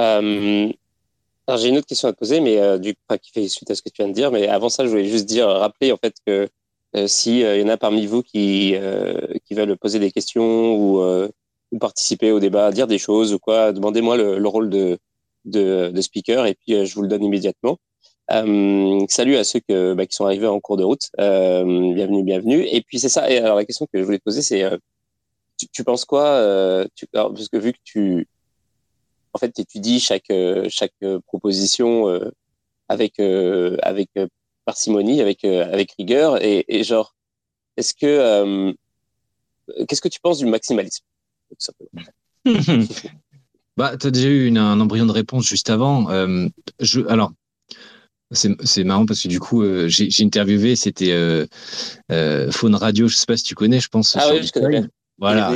A: Euh, j'ai une autre question à te poser, mais euh, du coup, qui fait suite à ce que tu viens de dire. Mais avant ça, je voulais juste dire, rappeler en fait que euh, s'il y en a parmi vous qui qui veulent poser des questions ou, ou, participer au débat, dire des choses ou quoi, demandez-moi le, le, rôle de, de, de speaker et puis je vous le donne immédiatement. salut à ceux que, bah, qui sont arrivés en cours de route. bienvenue, bienvenue. Et puis c'est ça. Et alors la question que je voulais te poser, c'est tu, tu, penses quoi tu, alors, Parce que vu que tu en fait, tu étudies chaque, euh, chaque euh, proposition euh, avec, avec parcimonie, avec, avec rigueur. Et, genre, est-ce que. Qu'est-ce que tu penses du maximalisme [LAUGHS]
B: bah, Tu as déjà eu un embryon de réponse juste avant. je, alors, c'est marrant parce que du coup, j'ai interviewé, c'était Faune Radio, je sais pas si tu connais, je pense.
A: Ah oui, je connais
B: Voilà.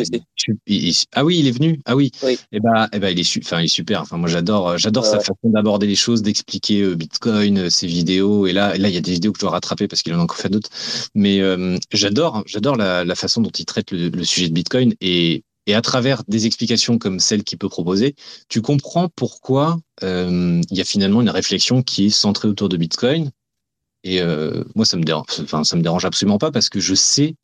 B: ah oui, il est venu. Ah oui. Et eh ben, il est, enfin, il est super. Enfin, moi, j'adore, j'adore sa façon d'aborder les choses, d'expliquer euh, Bitcoin, euh, ses vidéos. Et là, là, il y a des vidéos que je dois rattraper parce qu'il en a encore fait d'autres. Mais euh, j'adore, j'adore la, la, façon dont il traite le, le, sujet de Bitcoin et et à travers des explications comme celle qu'il peut proposer, tu comprends pourquoi euh, il y a finalement une réflexion qui est centrée autour de Bitcoin. Et euh, moi, ça me dérange, enfin, ça me dérange absolument pas parce que je sais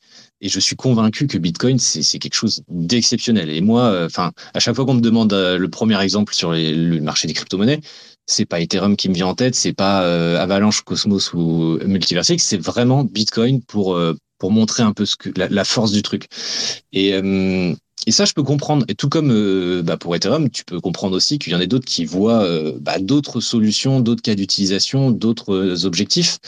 B: et je suis convaincu que Bitcoin, c'est quelque chose d'exceptionnel. Et moi, euh, enfin, à chaque fois qu'on me demande euh, le premier exemple sur le marché des crypto-monnaies, c'est pas Ethereum qui me vient en tête, c'est pas euh, Avalanche, Cosmos ou Multiversix, c'est vraiment Bitcoin pour pour montrer un peu ce que la, la force du truc. Et et ça, je peux comprendre. Et tout comme bah, pour Ethereum, tu peux comprendre aussi qu'il y en a d'autres qui voient bah, d'autres solutions, d'autres cas d'utilisation, d'autres objectifs.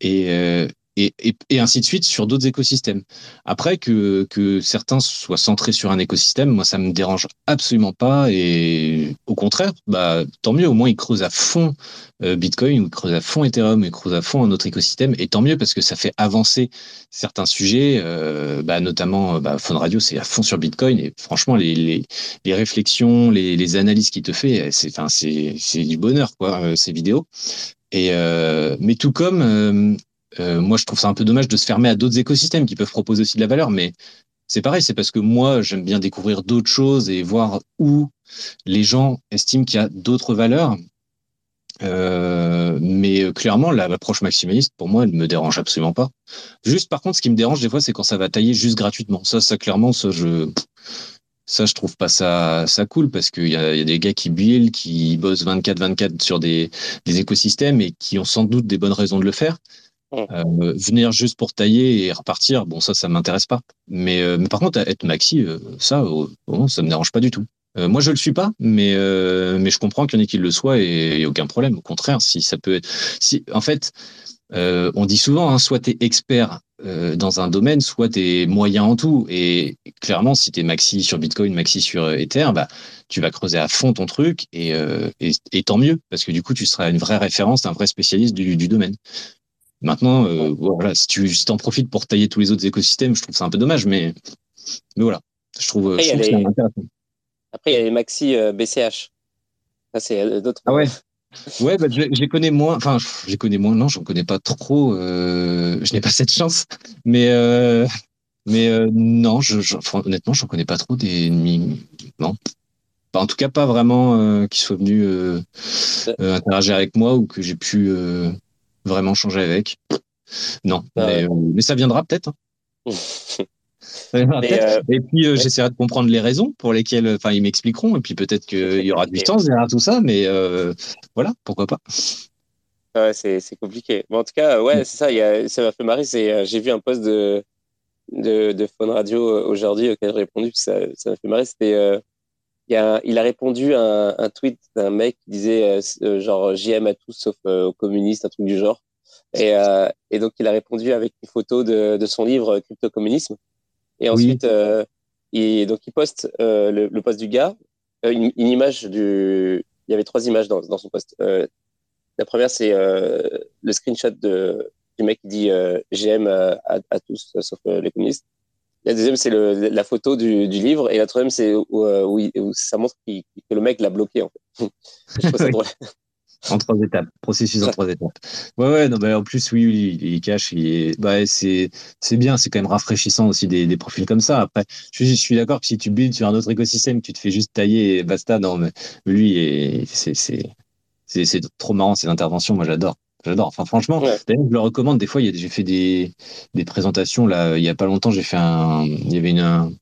B: Et, et, ainsi de suite sur d'autres écosystèmes. Après, que, certains soient centrés sur un écosystème, moi, ça me dérange absolument pas. Et au contraire, bah, tant mieux, au moins, ils creusent à fond euh, Bitcoin, ils creusent à fond Ethereum, ils creusent à fond un autre écosystème. Et tant mieux parce que ça fait avancer certains sujets, euh, bah, notamment bah, Phone Radio, c'est à fond sur Bitcoin. Et franchement, les, réflexions, les, analyses qu'il te fait, c'est du bonheur, quoi, euh, ces vidéos. Euh, mais tout comme euh, euh, moi, je trouve ça un peu dommage de se fermer à d'autres écosystèmes qui peuvent proposer aussi de la valeur, mais c'est pareil, c'est parce que moi, j'aime bien découvrir d'autres choses et voir où les gens estiment qu'il y a d'autres valeurs. Euh, mais euh, clairement, l'approche maximaliste, pour moi, elle me dérange absolument pas. Juste, par contre, ce qui me dérange des fois, c'est quand ça va tailler juste gratuitement. Ça, ça clairement, ça, je, ça, je trouve pas ça, ça cool parce qu'il y a, y a des gars qui build, qui bossent 24-24 sur des, des écosystèmes et qui ont sans doute des bonnes raisons de le faire. Euh, venir juste pour tailler et repartir, bon ça, ça m'intéresse pas. Mais, euh, par contre, être maxi, euh, ça, ça me dérange pas du tout. moi, je le suis pas, mais mais je comprends qu'il y en ait qui le soient et a aucun problème. Au contraire, si ça peut être, si en fait, on dit souvent, hein, soit tu es expert dans un domaine, soit tu es moyen en tout. Et clairement, si tu es maxi sur Bitcoin, maxi sur Ether, bah, tu vas creuser à fond ton truc et, et, et, tant mieux, parce que du coup, tu seras une vraie référence, un vrai spécialiste du domaine. Maintenant, euh, voilà, si tu si en profites pour tailler tous les autres écosystèmes, je trouve ça un peu dommage, mais, mais voilà, je trouve, Après, je trouve les... intéressant.
A: Après, il y a les maxi euh, BCH. Ça, c'est euh, d'autres.
B: Ah ouais? [LAUGHS] Ouais, bah, je, je, les connais moins. Enfin, je les connais moins. Non, je ne connais pas trop. Euh, je n'ai pas cette chance. Mais, euh, mais euh, non, je, je, honnêtement, je ne connais pas trop des ennemis. Non. Enfin, en tout cas, pas vraiment qui soient venus interagir avec moi ou que j'ai pu vraiment changer avec. Non, ah mais, euh, mais, ça viendra peut-être. Hein. [LAUGHS] Euh, et puis euh, j'essaierai de comprendre les raisons pour lesquelles, enfin ils m'expliqueront, et puis peut-être qu'il y aura du sens derrière tout ça, mais voilà, pourquoi pas.
A: Ouais, c'est, compliqué. Bon, en tout cas, ouais, c'est ça. Y a, ça m'a fait marrer. J'ai vu un post de, de, de Phone Radio aujourd'hui auquel j'ai répondu. Ça, ça m'a fait marrer. C'était, il, y a, il a répondu à un, un tweet d'un mec qui disait genre JM à tous sauf aux communistes, un truc du genre. Et, et donc, il a répondu avec une photo de, de son livre Crypto-communisme. Et ensuite, euh, il, donc il poste euh, le, le post du gars, euh, une, une, image du. Il y avait trois images dans, dans son post. la première, c'est le screenshot de, du mec qui dit GM à, à, tous, sauf les communistes. La deuxième, c'est la photo du, du, livre. Et la troisième, c'est où, où, où, ça montre que le mec l'a bloqué. En fait. [LAUGHS] Je trouve ça drôle.
B: En trois étapes, processus en trois étapes. Ouais, ouais, non, bah, en plus, oui, oui, il cache, il bah, c'est, c'est bien, c'est quand même rafraîchissant aussi des, des profils comme ça. Après, je, je suis d'accord que si tu builds sur un autre écosystème, tu te fais juste tailler et basta, non, mais lui, c'est, c'est, trop marrant, ces interventions, moi j'adore. J'adore. Enfin, franchement, ouais. je le recommande. Des fois, j'ai fait des, des présentations, là, il y a pas longtemps, j'ai fait un, il y avait une, un,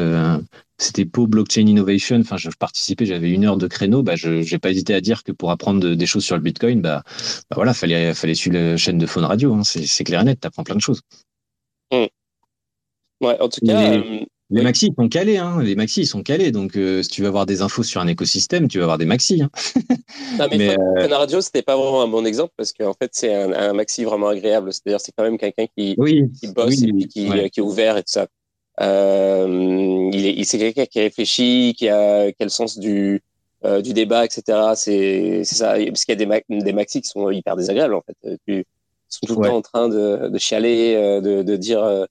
B: euh, c'était Po Blockchain Innovation. Enfin, je, participais, j'avais une heure de créneau. Bah, je n'ai pas hésité à dire que pour apprendre de, des choses sur le Bitcoin, bah, bah voilà, fallait, fallait suivre la chaîne de Phone Radio. Hein. C'est clair et net, tu apprends plein de choses.
A: Mmh. Ouais, en tout cas.
B: Euh, les maxis, ils sont calés. Hein. Les maxis, ils sont calés. Donc, euh, si tu veux avoir des infos sur un écosystème, tu vas avoir des maxis. Hein. [LAUGHS]
A: non, mais, mais euh... Radio, c'était pas vraiment un bon exemple parce qu'en fait, c'est un, un, maxi vraiment agréable. C'est-à-dire, c'est quand même quelqu'un qui,
B: oui,
A: qui bosse
B: oui,
A: et qui, ouais. qui est ouvert et tout ça. Euh, il est, c'est quelqu'un qui réfléchit, qui a, qui a le sens du, euh, du débat, etc. C'est, c'est ça. Parce qu'il y a des, des maxis qui sont hyper désagréables, en fait. Ils sont tout le ouais. temps en train de, de chialer, euh, de, de dire.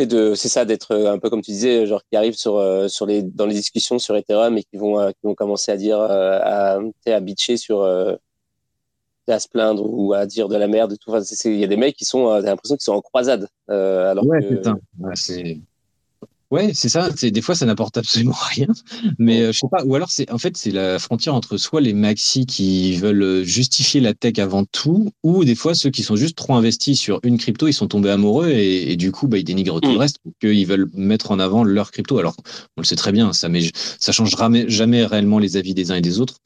A: Euh, c'est de, c'est ça d'être un peu comme tu disais, genre qui arrivent sur, euh, sur les, dans les discussions sur Ethereum et qui vont, qui vont commencer à dire, à, à bitcher sur à se plaindre ou à dire de la merde et tout. Enfin, il y a des mecs qui sont, euh, t'as l'impression qu'ils sont en croisade. Euh, alors
B: ouais,
A: que...
B: putain. Ouais, c'est. Ouais, c'est ça. C'est des fois ça n'apporte absolument [LAUGHS] rien, mais euh, je sais pas. Ou alors c'est en fait c'est la frontière entre soit les maxis qui veulent justifier la tech avant tout, ou des fois ceux qui sont juste trop investis sur une crypto, ils sont tombés amoureux et, et du coup bah ils dénigrent tout mm. le reste, qu'ils veulent mettre en avant leur crypto. Alors on le sait très bien, ça mais ça changera jamais, jamais réellement les avis des uns et des autres.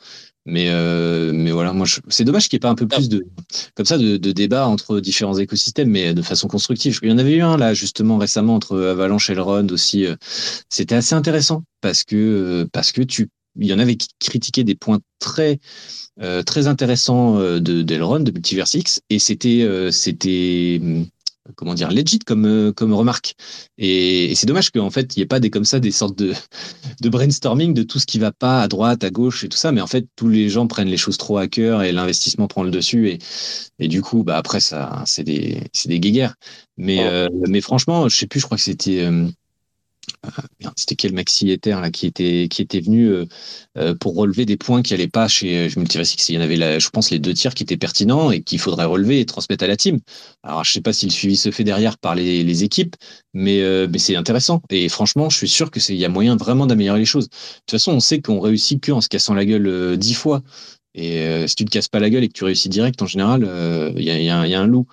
B: Mais, euh, mais voilà, moi, c'est dommage qu'il n'y ait pas un peu plus de, comme ça, de, débat entre différents écosystèmes, mais de façon constructive. Il y en avait eu un là, justement, récemment entre Avalanche et Elrond aussi. C'était assez intéressant parce que, parce que tu, il y en avait qui critiquaient des points très, euh, très intéressants de d'Elrond, de Multiversix, et c'était, euh, c'était, comment dire legit comme euh, comme remarque. Et, et c'est dommage qu'en fait il n'y ait pas des comme ça des sortes de [LAUGHS] de brainstorming de tout ce qui va pas à droite à gauche et tout ça. Mais en fait tous les gens prennent les choses trop à cœur et l'investissement prend le dessus. Et et du coup bah après ça c'est des c'est des guéguerres. Mais euh, mais franchement je sais plus je crois que c'était euh, c'était quel maxi Ether là qui était qui était venu euh, euh, pour relever des points qui allaient pas chez Multiversix. Il y en avait, je pense, les deux tiers qui étaient pertinents et qu'il faudrait relever et transmettre à la team. Alors, je sais pas si le suivi se fait derrière par les, équipes, mais euh, c'est intéressant. Et franchement, je suis sûr que c'est il y a moyen vraiment d'améliorer les choses. De toute façon, on sait qu'on réussit que en se cassant la gueule dix fois. Et si tu te casses pas la gueule et que tu réussis direct, en général, il y a un loup.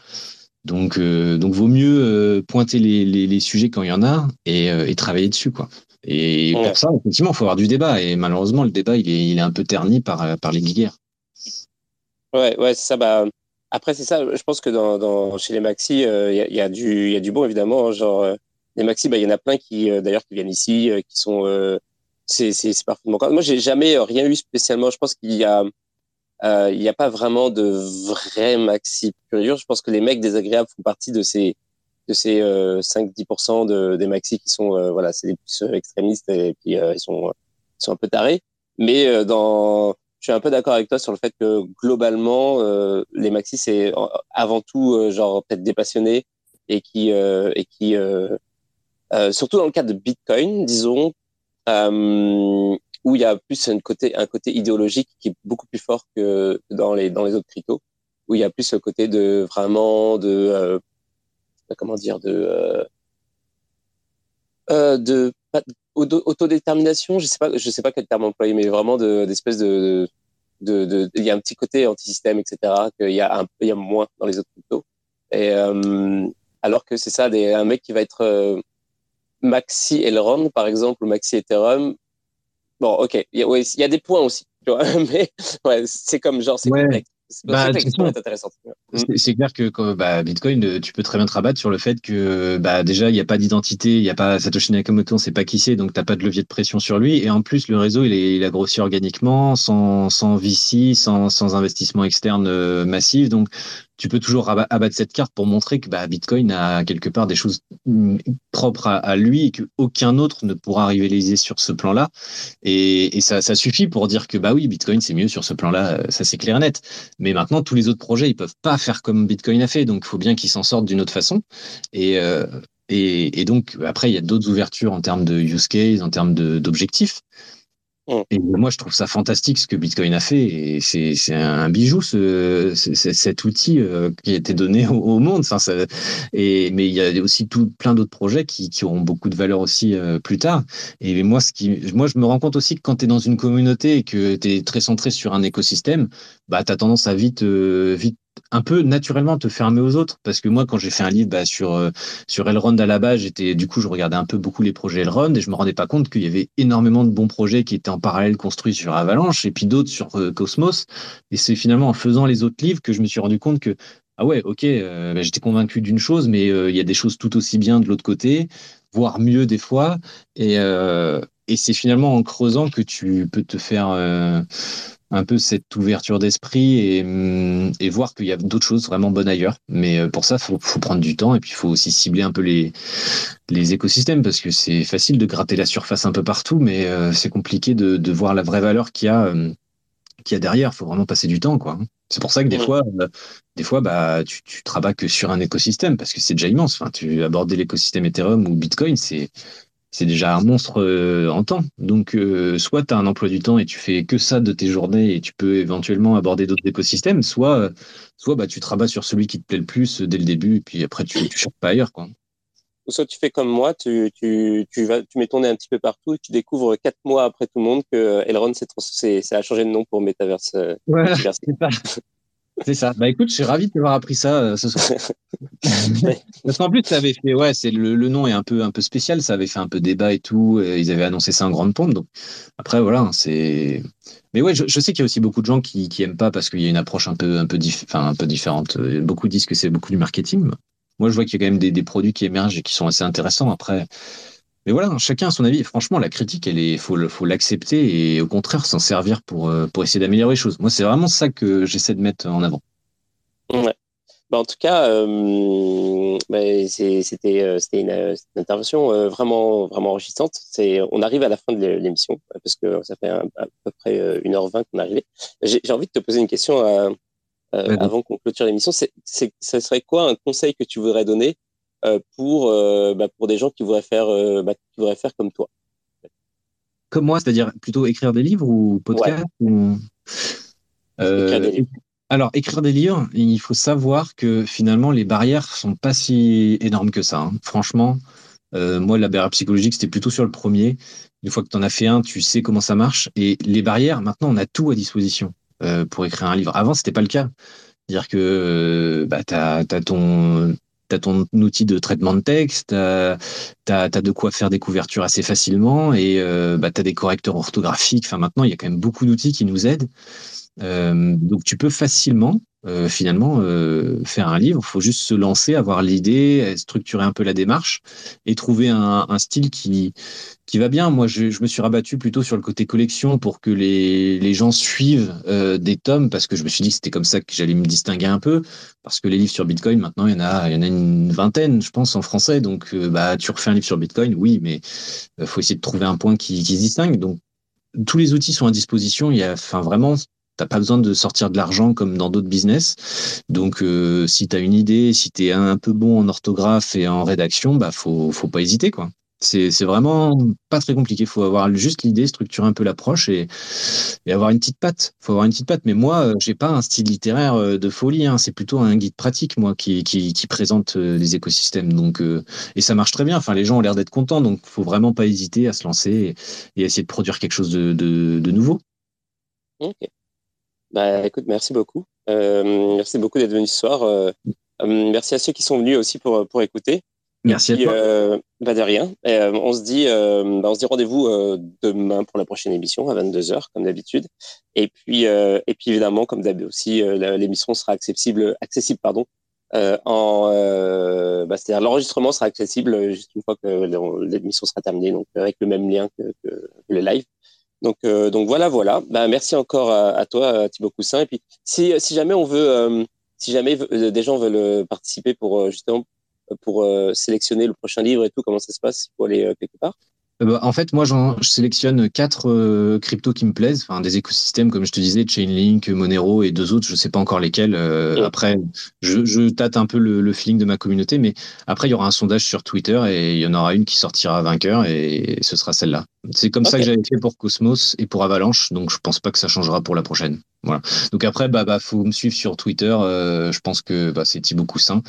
B: Donc, euh, donc vaut mieux euh, pointer les, les, les, sujets quand il y en a et, euh, et travailler dessus, quoi. Et ouais. pour ça, effectivement, il faut avoir du débat. Et malheureusement, le débat, il est, il est un peu terni par, par les guiguerres.
A: Ouais, ouais, c'est ça. Bah, après, c'est ça. Je pense que dans, dans chez les maxi, il euh, y, a, y, a du, y a du bon, évidemment. Genre, les maxi, bah, il y en a plein qui, d'ailleurs, qui viennent ici, qui sont. c'est parfaitement. Moi, j'ai jamais rien eu spécialement. Je pense qu'il y a il euh, n'y a pas vraiment de vrai maxi pur Je pense que les mecs désagréables font partie de ces de ces euh, 5-10% de, des maxi qui sont euh, voilà c'est les plus extrémistes et puis euh, ils sont ils sont un peu tarés. Mais euh, dans je suis un peu d'accord avec toi sur le fait que globalement les maxi c'est avant tout genre peut-être des passionnés et qui et qui surtout dans le cas de Bitcoin disons où il y a plus un côté, un côté idéologique qui est beaucoup plus fort que dans les, dans les autres cryptos, où il y a plus le côté de vraiment de, euh, comment dire, de, euh, euh de, autodétermination, je sais pas, je sais pas quel terme employer, mais vraiment d'espèce de, de, de, il y a un petit côté anti-système, etc., qu'il y a un, il y a moins dans les autres cryptos. Et, euh, alors que c'est ça, des, un mec qui va être, euh, Maxi Elrond, par exemple, ou Maxi Ethereum, Bon, ok. Il y, a, ouais, il y a des points aussi, tu vois. [LAUGHS] Mais ouais, c'est comme genre, c'est
B: ouais.
A: complexe.
B: Bah, c'est clair que bah, Bitcoin, euh, tu peux très bien te rabattre sur le fait que bah, déjà, il n'y a pas d'identité, il n'y a pas Satoshi Nakamoto, on ne sait pas qui c'est, donc tu n'as pas de levier de pression sur lui. Et en plus, le réseau, il, est, il a grossi organiquement, sans, sans VC, sans, sans investissement externe euh, massif. Donc, tu peux toujours abattre cette carte pour montrer que bah, Bitcoin a quelque part des choses mm, propres à, lui et qu'aucun autre ne pourra rivaliser sur ce plan-là. Et, ça, suffit pour dire que bah oui, Bitcoin c'est mieux sur ce plan-là, euh, ça c'est clair et net. Mais maintenant, tous les autres projets, ils peuvent pas faire comme Bitcoin a fait, donc il faut bien qu'ils s'en sortent d'une autre façon. Euh, et, donc après, il y a d'autres ouvertures en termes de use case, en termes d'objectifs. Mm. Et moi, je trouve ça fantastique ce que Bitcoin a fait. Et c'est un bijou, ce, cet outil euh, qui a été donné au, monde. Enfin, ça, et, mais il y a aussi tout, plein d'autres projets qui, qui, auront beaucoup de valeur aussi euh, plus tard. Et moi, ce qui, moi, je me rends compte aussi que quand tu es dans une communauté et que tu es très centré sur un écosystème, bah, tu as tendance à vite, euh, vite un peu naturellement te fermer aux autres. Parce que moi quand j'ai fait un livre bah, sur euh, sur Elrond à la base j'étais du coup je regardais un peu beaucoup les projets Elrond et je me rendais pas compte qu'il y avait énormément de bons projets qui étaient en parallèle construits sur Avalanche et puis d'autres sur euh, Cosmos. Et c'est finalement en faisant les autres livres que je me suis rendu compte que ah ouais ok euh, bah, j'étais convaincu d'une chose mais il y a des choses tout aussi bien de l'autre côté voire mieux des fois. Et et c'est finalement en creusant que tu peux te faire un peu cette ouverture d'esprit et, mm, et, voir qu'il y a d'autres choses vraiment bonnes ailleurs. Mais euh, pour ça, il faut, faut, prendre du temps et puis il faut aussi cibler un peu les, les écosystèmes parce que c'est facile de gratter la surface un peu partout, mais euh, c'est compliqué de, de, voir la vraie valeur qu'il y a, euh, qu'il y a derrière. Il faut vraiment passer du temps. quoi. C'est pour ça que des fois, des fois bah, tu, tu te que sur un écosystème parce que c'est déjà immense. Enfin, tu abordes l'écosystème Ethereum ou Bitcoin, c'est c'est déjà un monstre euh, en temps. Donc, euh, soit tu as un emploi du temps et tu fais que ça de tes journées et tu peux éventuellement aborder d'autres écosystèmes, soit, euh, soit bah, tu te rabats sur celui qui te plaît le plus dès le début et puis après tu ne cherches pas ailleurs. Quoi.
A: Ou soit tu fais comme moi, tu, tu, tu, vas, tu mets ton nez un petit peu partout et tu découvres quatre mois après tout le monde que Elrond, c'est, ça a changé de nom pour Metaverse.
B: Voilà, [LAUGHS] C'est ça. Bah écoute, je suis ravi de t'avoir appris ça euh, ce soir. [LAUGHS] Parce qu'en plus, ça avait fait, ouais, c'est le, le, nom est un peu un peu spécial, ça avait fait un peu débat et tout. Et ils avaient annoncé ça en grande pompe. Donc après, voilà, hein, c'est. Mais ouais, je, je sais qu'il y a aussi beaucoup de gens qui qui aiment pas parce qu'il y a une approche un peu un peu enfin un peu différente. Beaucoup disent que c'est beaucoup du marketing. Moi, je vois qu'il y a quand même des, des produits qui émergent et qui sont assez intéressants. Après, mais voilà, chacun a son avis. Franchement, la critique, il est, faut, faut l'accepter et au contraire s'en servir pour, euh, pour essayer d'améliorer les choses. Moi, c'est vraiment ça que j'essaie de mettre en avant.
A: Ouais. Bah, en tout cas, euh, bah, c'était euh, une, une, intervention vraiment, vraiment enrichissante. On arrive à la fin de l'émission parce que ça fait à peu près 1h20 qu'on est arrivé. J'ai envie de te poser une question avant qu'on clôture l'émission. Ce serait quoi un conseil que tu voudrais donner pour, euh, bah, pour des gens qui voudraient faire, euh, bah, qui voudraient faire comme toi.
B: Comme moi, c'est-à-dire plutôt écrire des livres ou podcast Alors, écrire des livres, il faut savoir que finalement, les barrières sont pas si énormes que ça. Hein. Franchement, moi, la barrière psychologique, c'était plutôt sur le premier. Une fois que tu en as fait un, tu sais comment ça marche. Et les barrières, maintenant, on a tout à disposition pour écrire un livre. Avant, c'était pas le cas. C'est-à-dire que bah, tu as, ton, as ton outil de traitement de texte, tu as, de quoi faire des couvertures assez facilement et euh, bah, tu as des correcteurs orthographiques. Enfin, maintenant, il y a quand même beaucoup d'outils qui nous aident. Euh, donc, tu peux facilement, euh, finalement, euh, faire un livre. Il faut juste se lancer, avoir l'idée, structurer un peu la démarche et trouver un, style qui, qui va bien. Moi, je, me suis rabattu plutôt sur le côté collection pour que les, les gens suivent euh, des tomes parce que je me suis dit que c'était comme ça que j'allais me distinguer un peu. Parce que les livres sur Bitcoin, maintenant, il y en a, il y en a une vingtaine, je pense, en français. Donc, euh, bah, tu refais un livre sur Bitcoin, oui, mais il euh, faut essayer de trouver un point qui, qui se distingue. Donc, tous les outils sont à disposition. Il y a, enfin, vraiment, T'as pas besoin de sortir de l'argent comme dans d'autres business. Donc, euh, si tu as une idée, si tu es un peu bon en orthographe et en rédaction, bah faut faut pas hésiter quoi. C'est vraiment pas très compliqué. Il faut avoir juste l'idée, structurer un peu l'approche et, et, avoir une petite patte. faut avoir une petite patte. Mais moi, euh, j'ai pas un style littéraire euh, de folie. Hein. C'est plutôt un guide pratique, moi, qui, qui, présente les écosystèmes. Donc, et ça marche très bien. Enfin, les gens ont l'air d'être contents. Donc, faut vraiment pas hésiter à se lancer et, essayer de produire quelque chose de, de, nouveau.
A: Bah, écoute, merci beaucoup. Euh, merci beaucoup d'être venu ce soir. Euh, euh, merci à ceux qui sont venus aussi pour, pour écouter.
B: Merci à toi.
A: Euh, bah de rien. On se dit, bah on se dit rendez-vous demain pour la prochaine émission à 22h comme d'habitude. Et puis, et puis évidemment, comme d'habitude aussi, l'émission sera accessible, accessible pardon, en, bah, c'est-à-dire l'enregistrement sera accessible juste une fois que l'émission sera terminée, donc avec le même lien que, que, le live. Donc, donc voilà, voilà. Bah, merci encore à, toi, Thibaut Coussin. Et puis, si, si jamais on veut, si jamais des gens veulent participer pour justement pour euh, sélectionner le prochain livre et tout Comment ça se passe pour aller euh, quelque part?
B: euh, bah, en fait, moi, je sélectionne quatre cryptos qui me plaisent, enfin des écosystèmes comme je te disais, Chainlink, Monero et deux autres, je ne sais pas encore lesquels. Après, je, je, tâte un peu le, le, feeling de ma communauté, mais après, il y aura un sondage sur Twitter et il y en aura une qui sortira vainqueur et ce sera celle-là. C'est comme ça que j'avais fait pour Cosmos et pour Avalanche, donc je pense pas que ça changera pour la prochaine. Voilà. Donc après, bah, bah, faut me suivre sur Twitter. Euh, je pense que bah, c'est Thibaut Coussin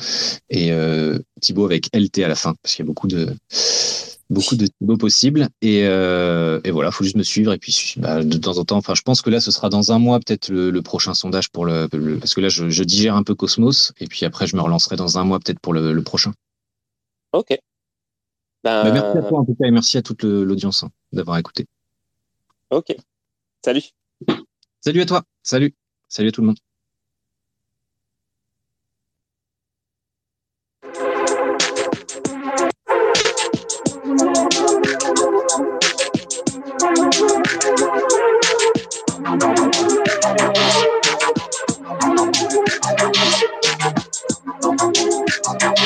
B: et euh, Thibaut avec LT à la fin, parce qu'il y a beaucoup de beaucoup de Thibaut possibles. Et, euh, et voilà, faut juste me suivre. Et puis bah, de temps en temps, enfin, je pense que là, ce sera dans un mois peut-être le, prochain sondage pour le, parce que là, je, digère un peu Cosmos et puis après, je me relancerai dans un mois peut-être pour le, prochain.
A: Ok.
B: Ben, bah, merci à toi en tout cas et merci à toute l'audience hein, d'avoir écouté.
A: Ok. Salut.
B: Salut à toi. Salut. Salut à tout le monde.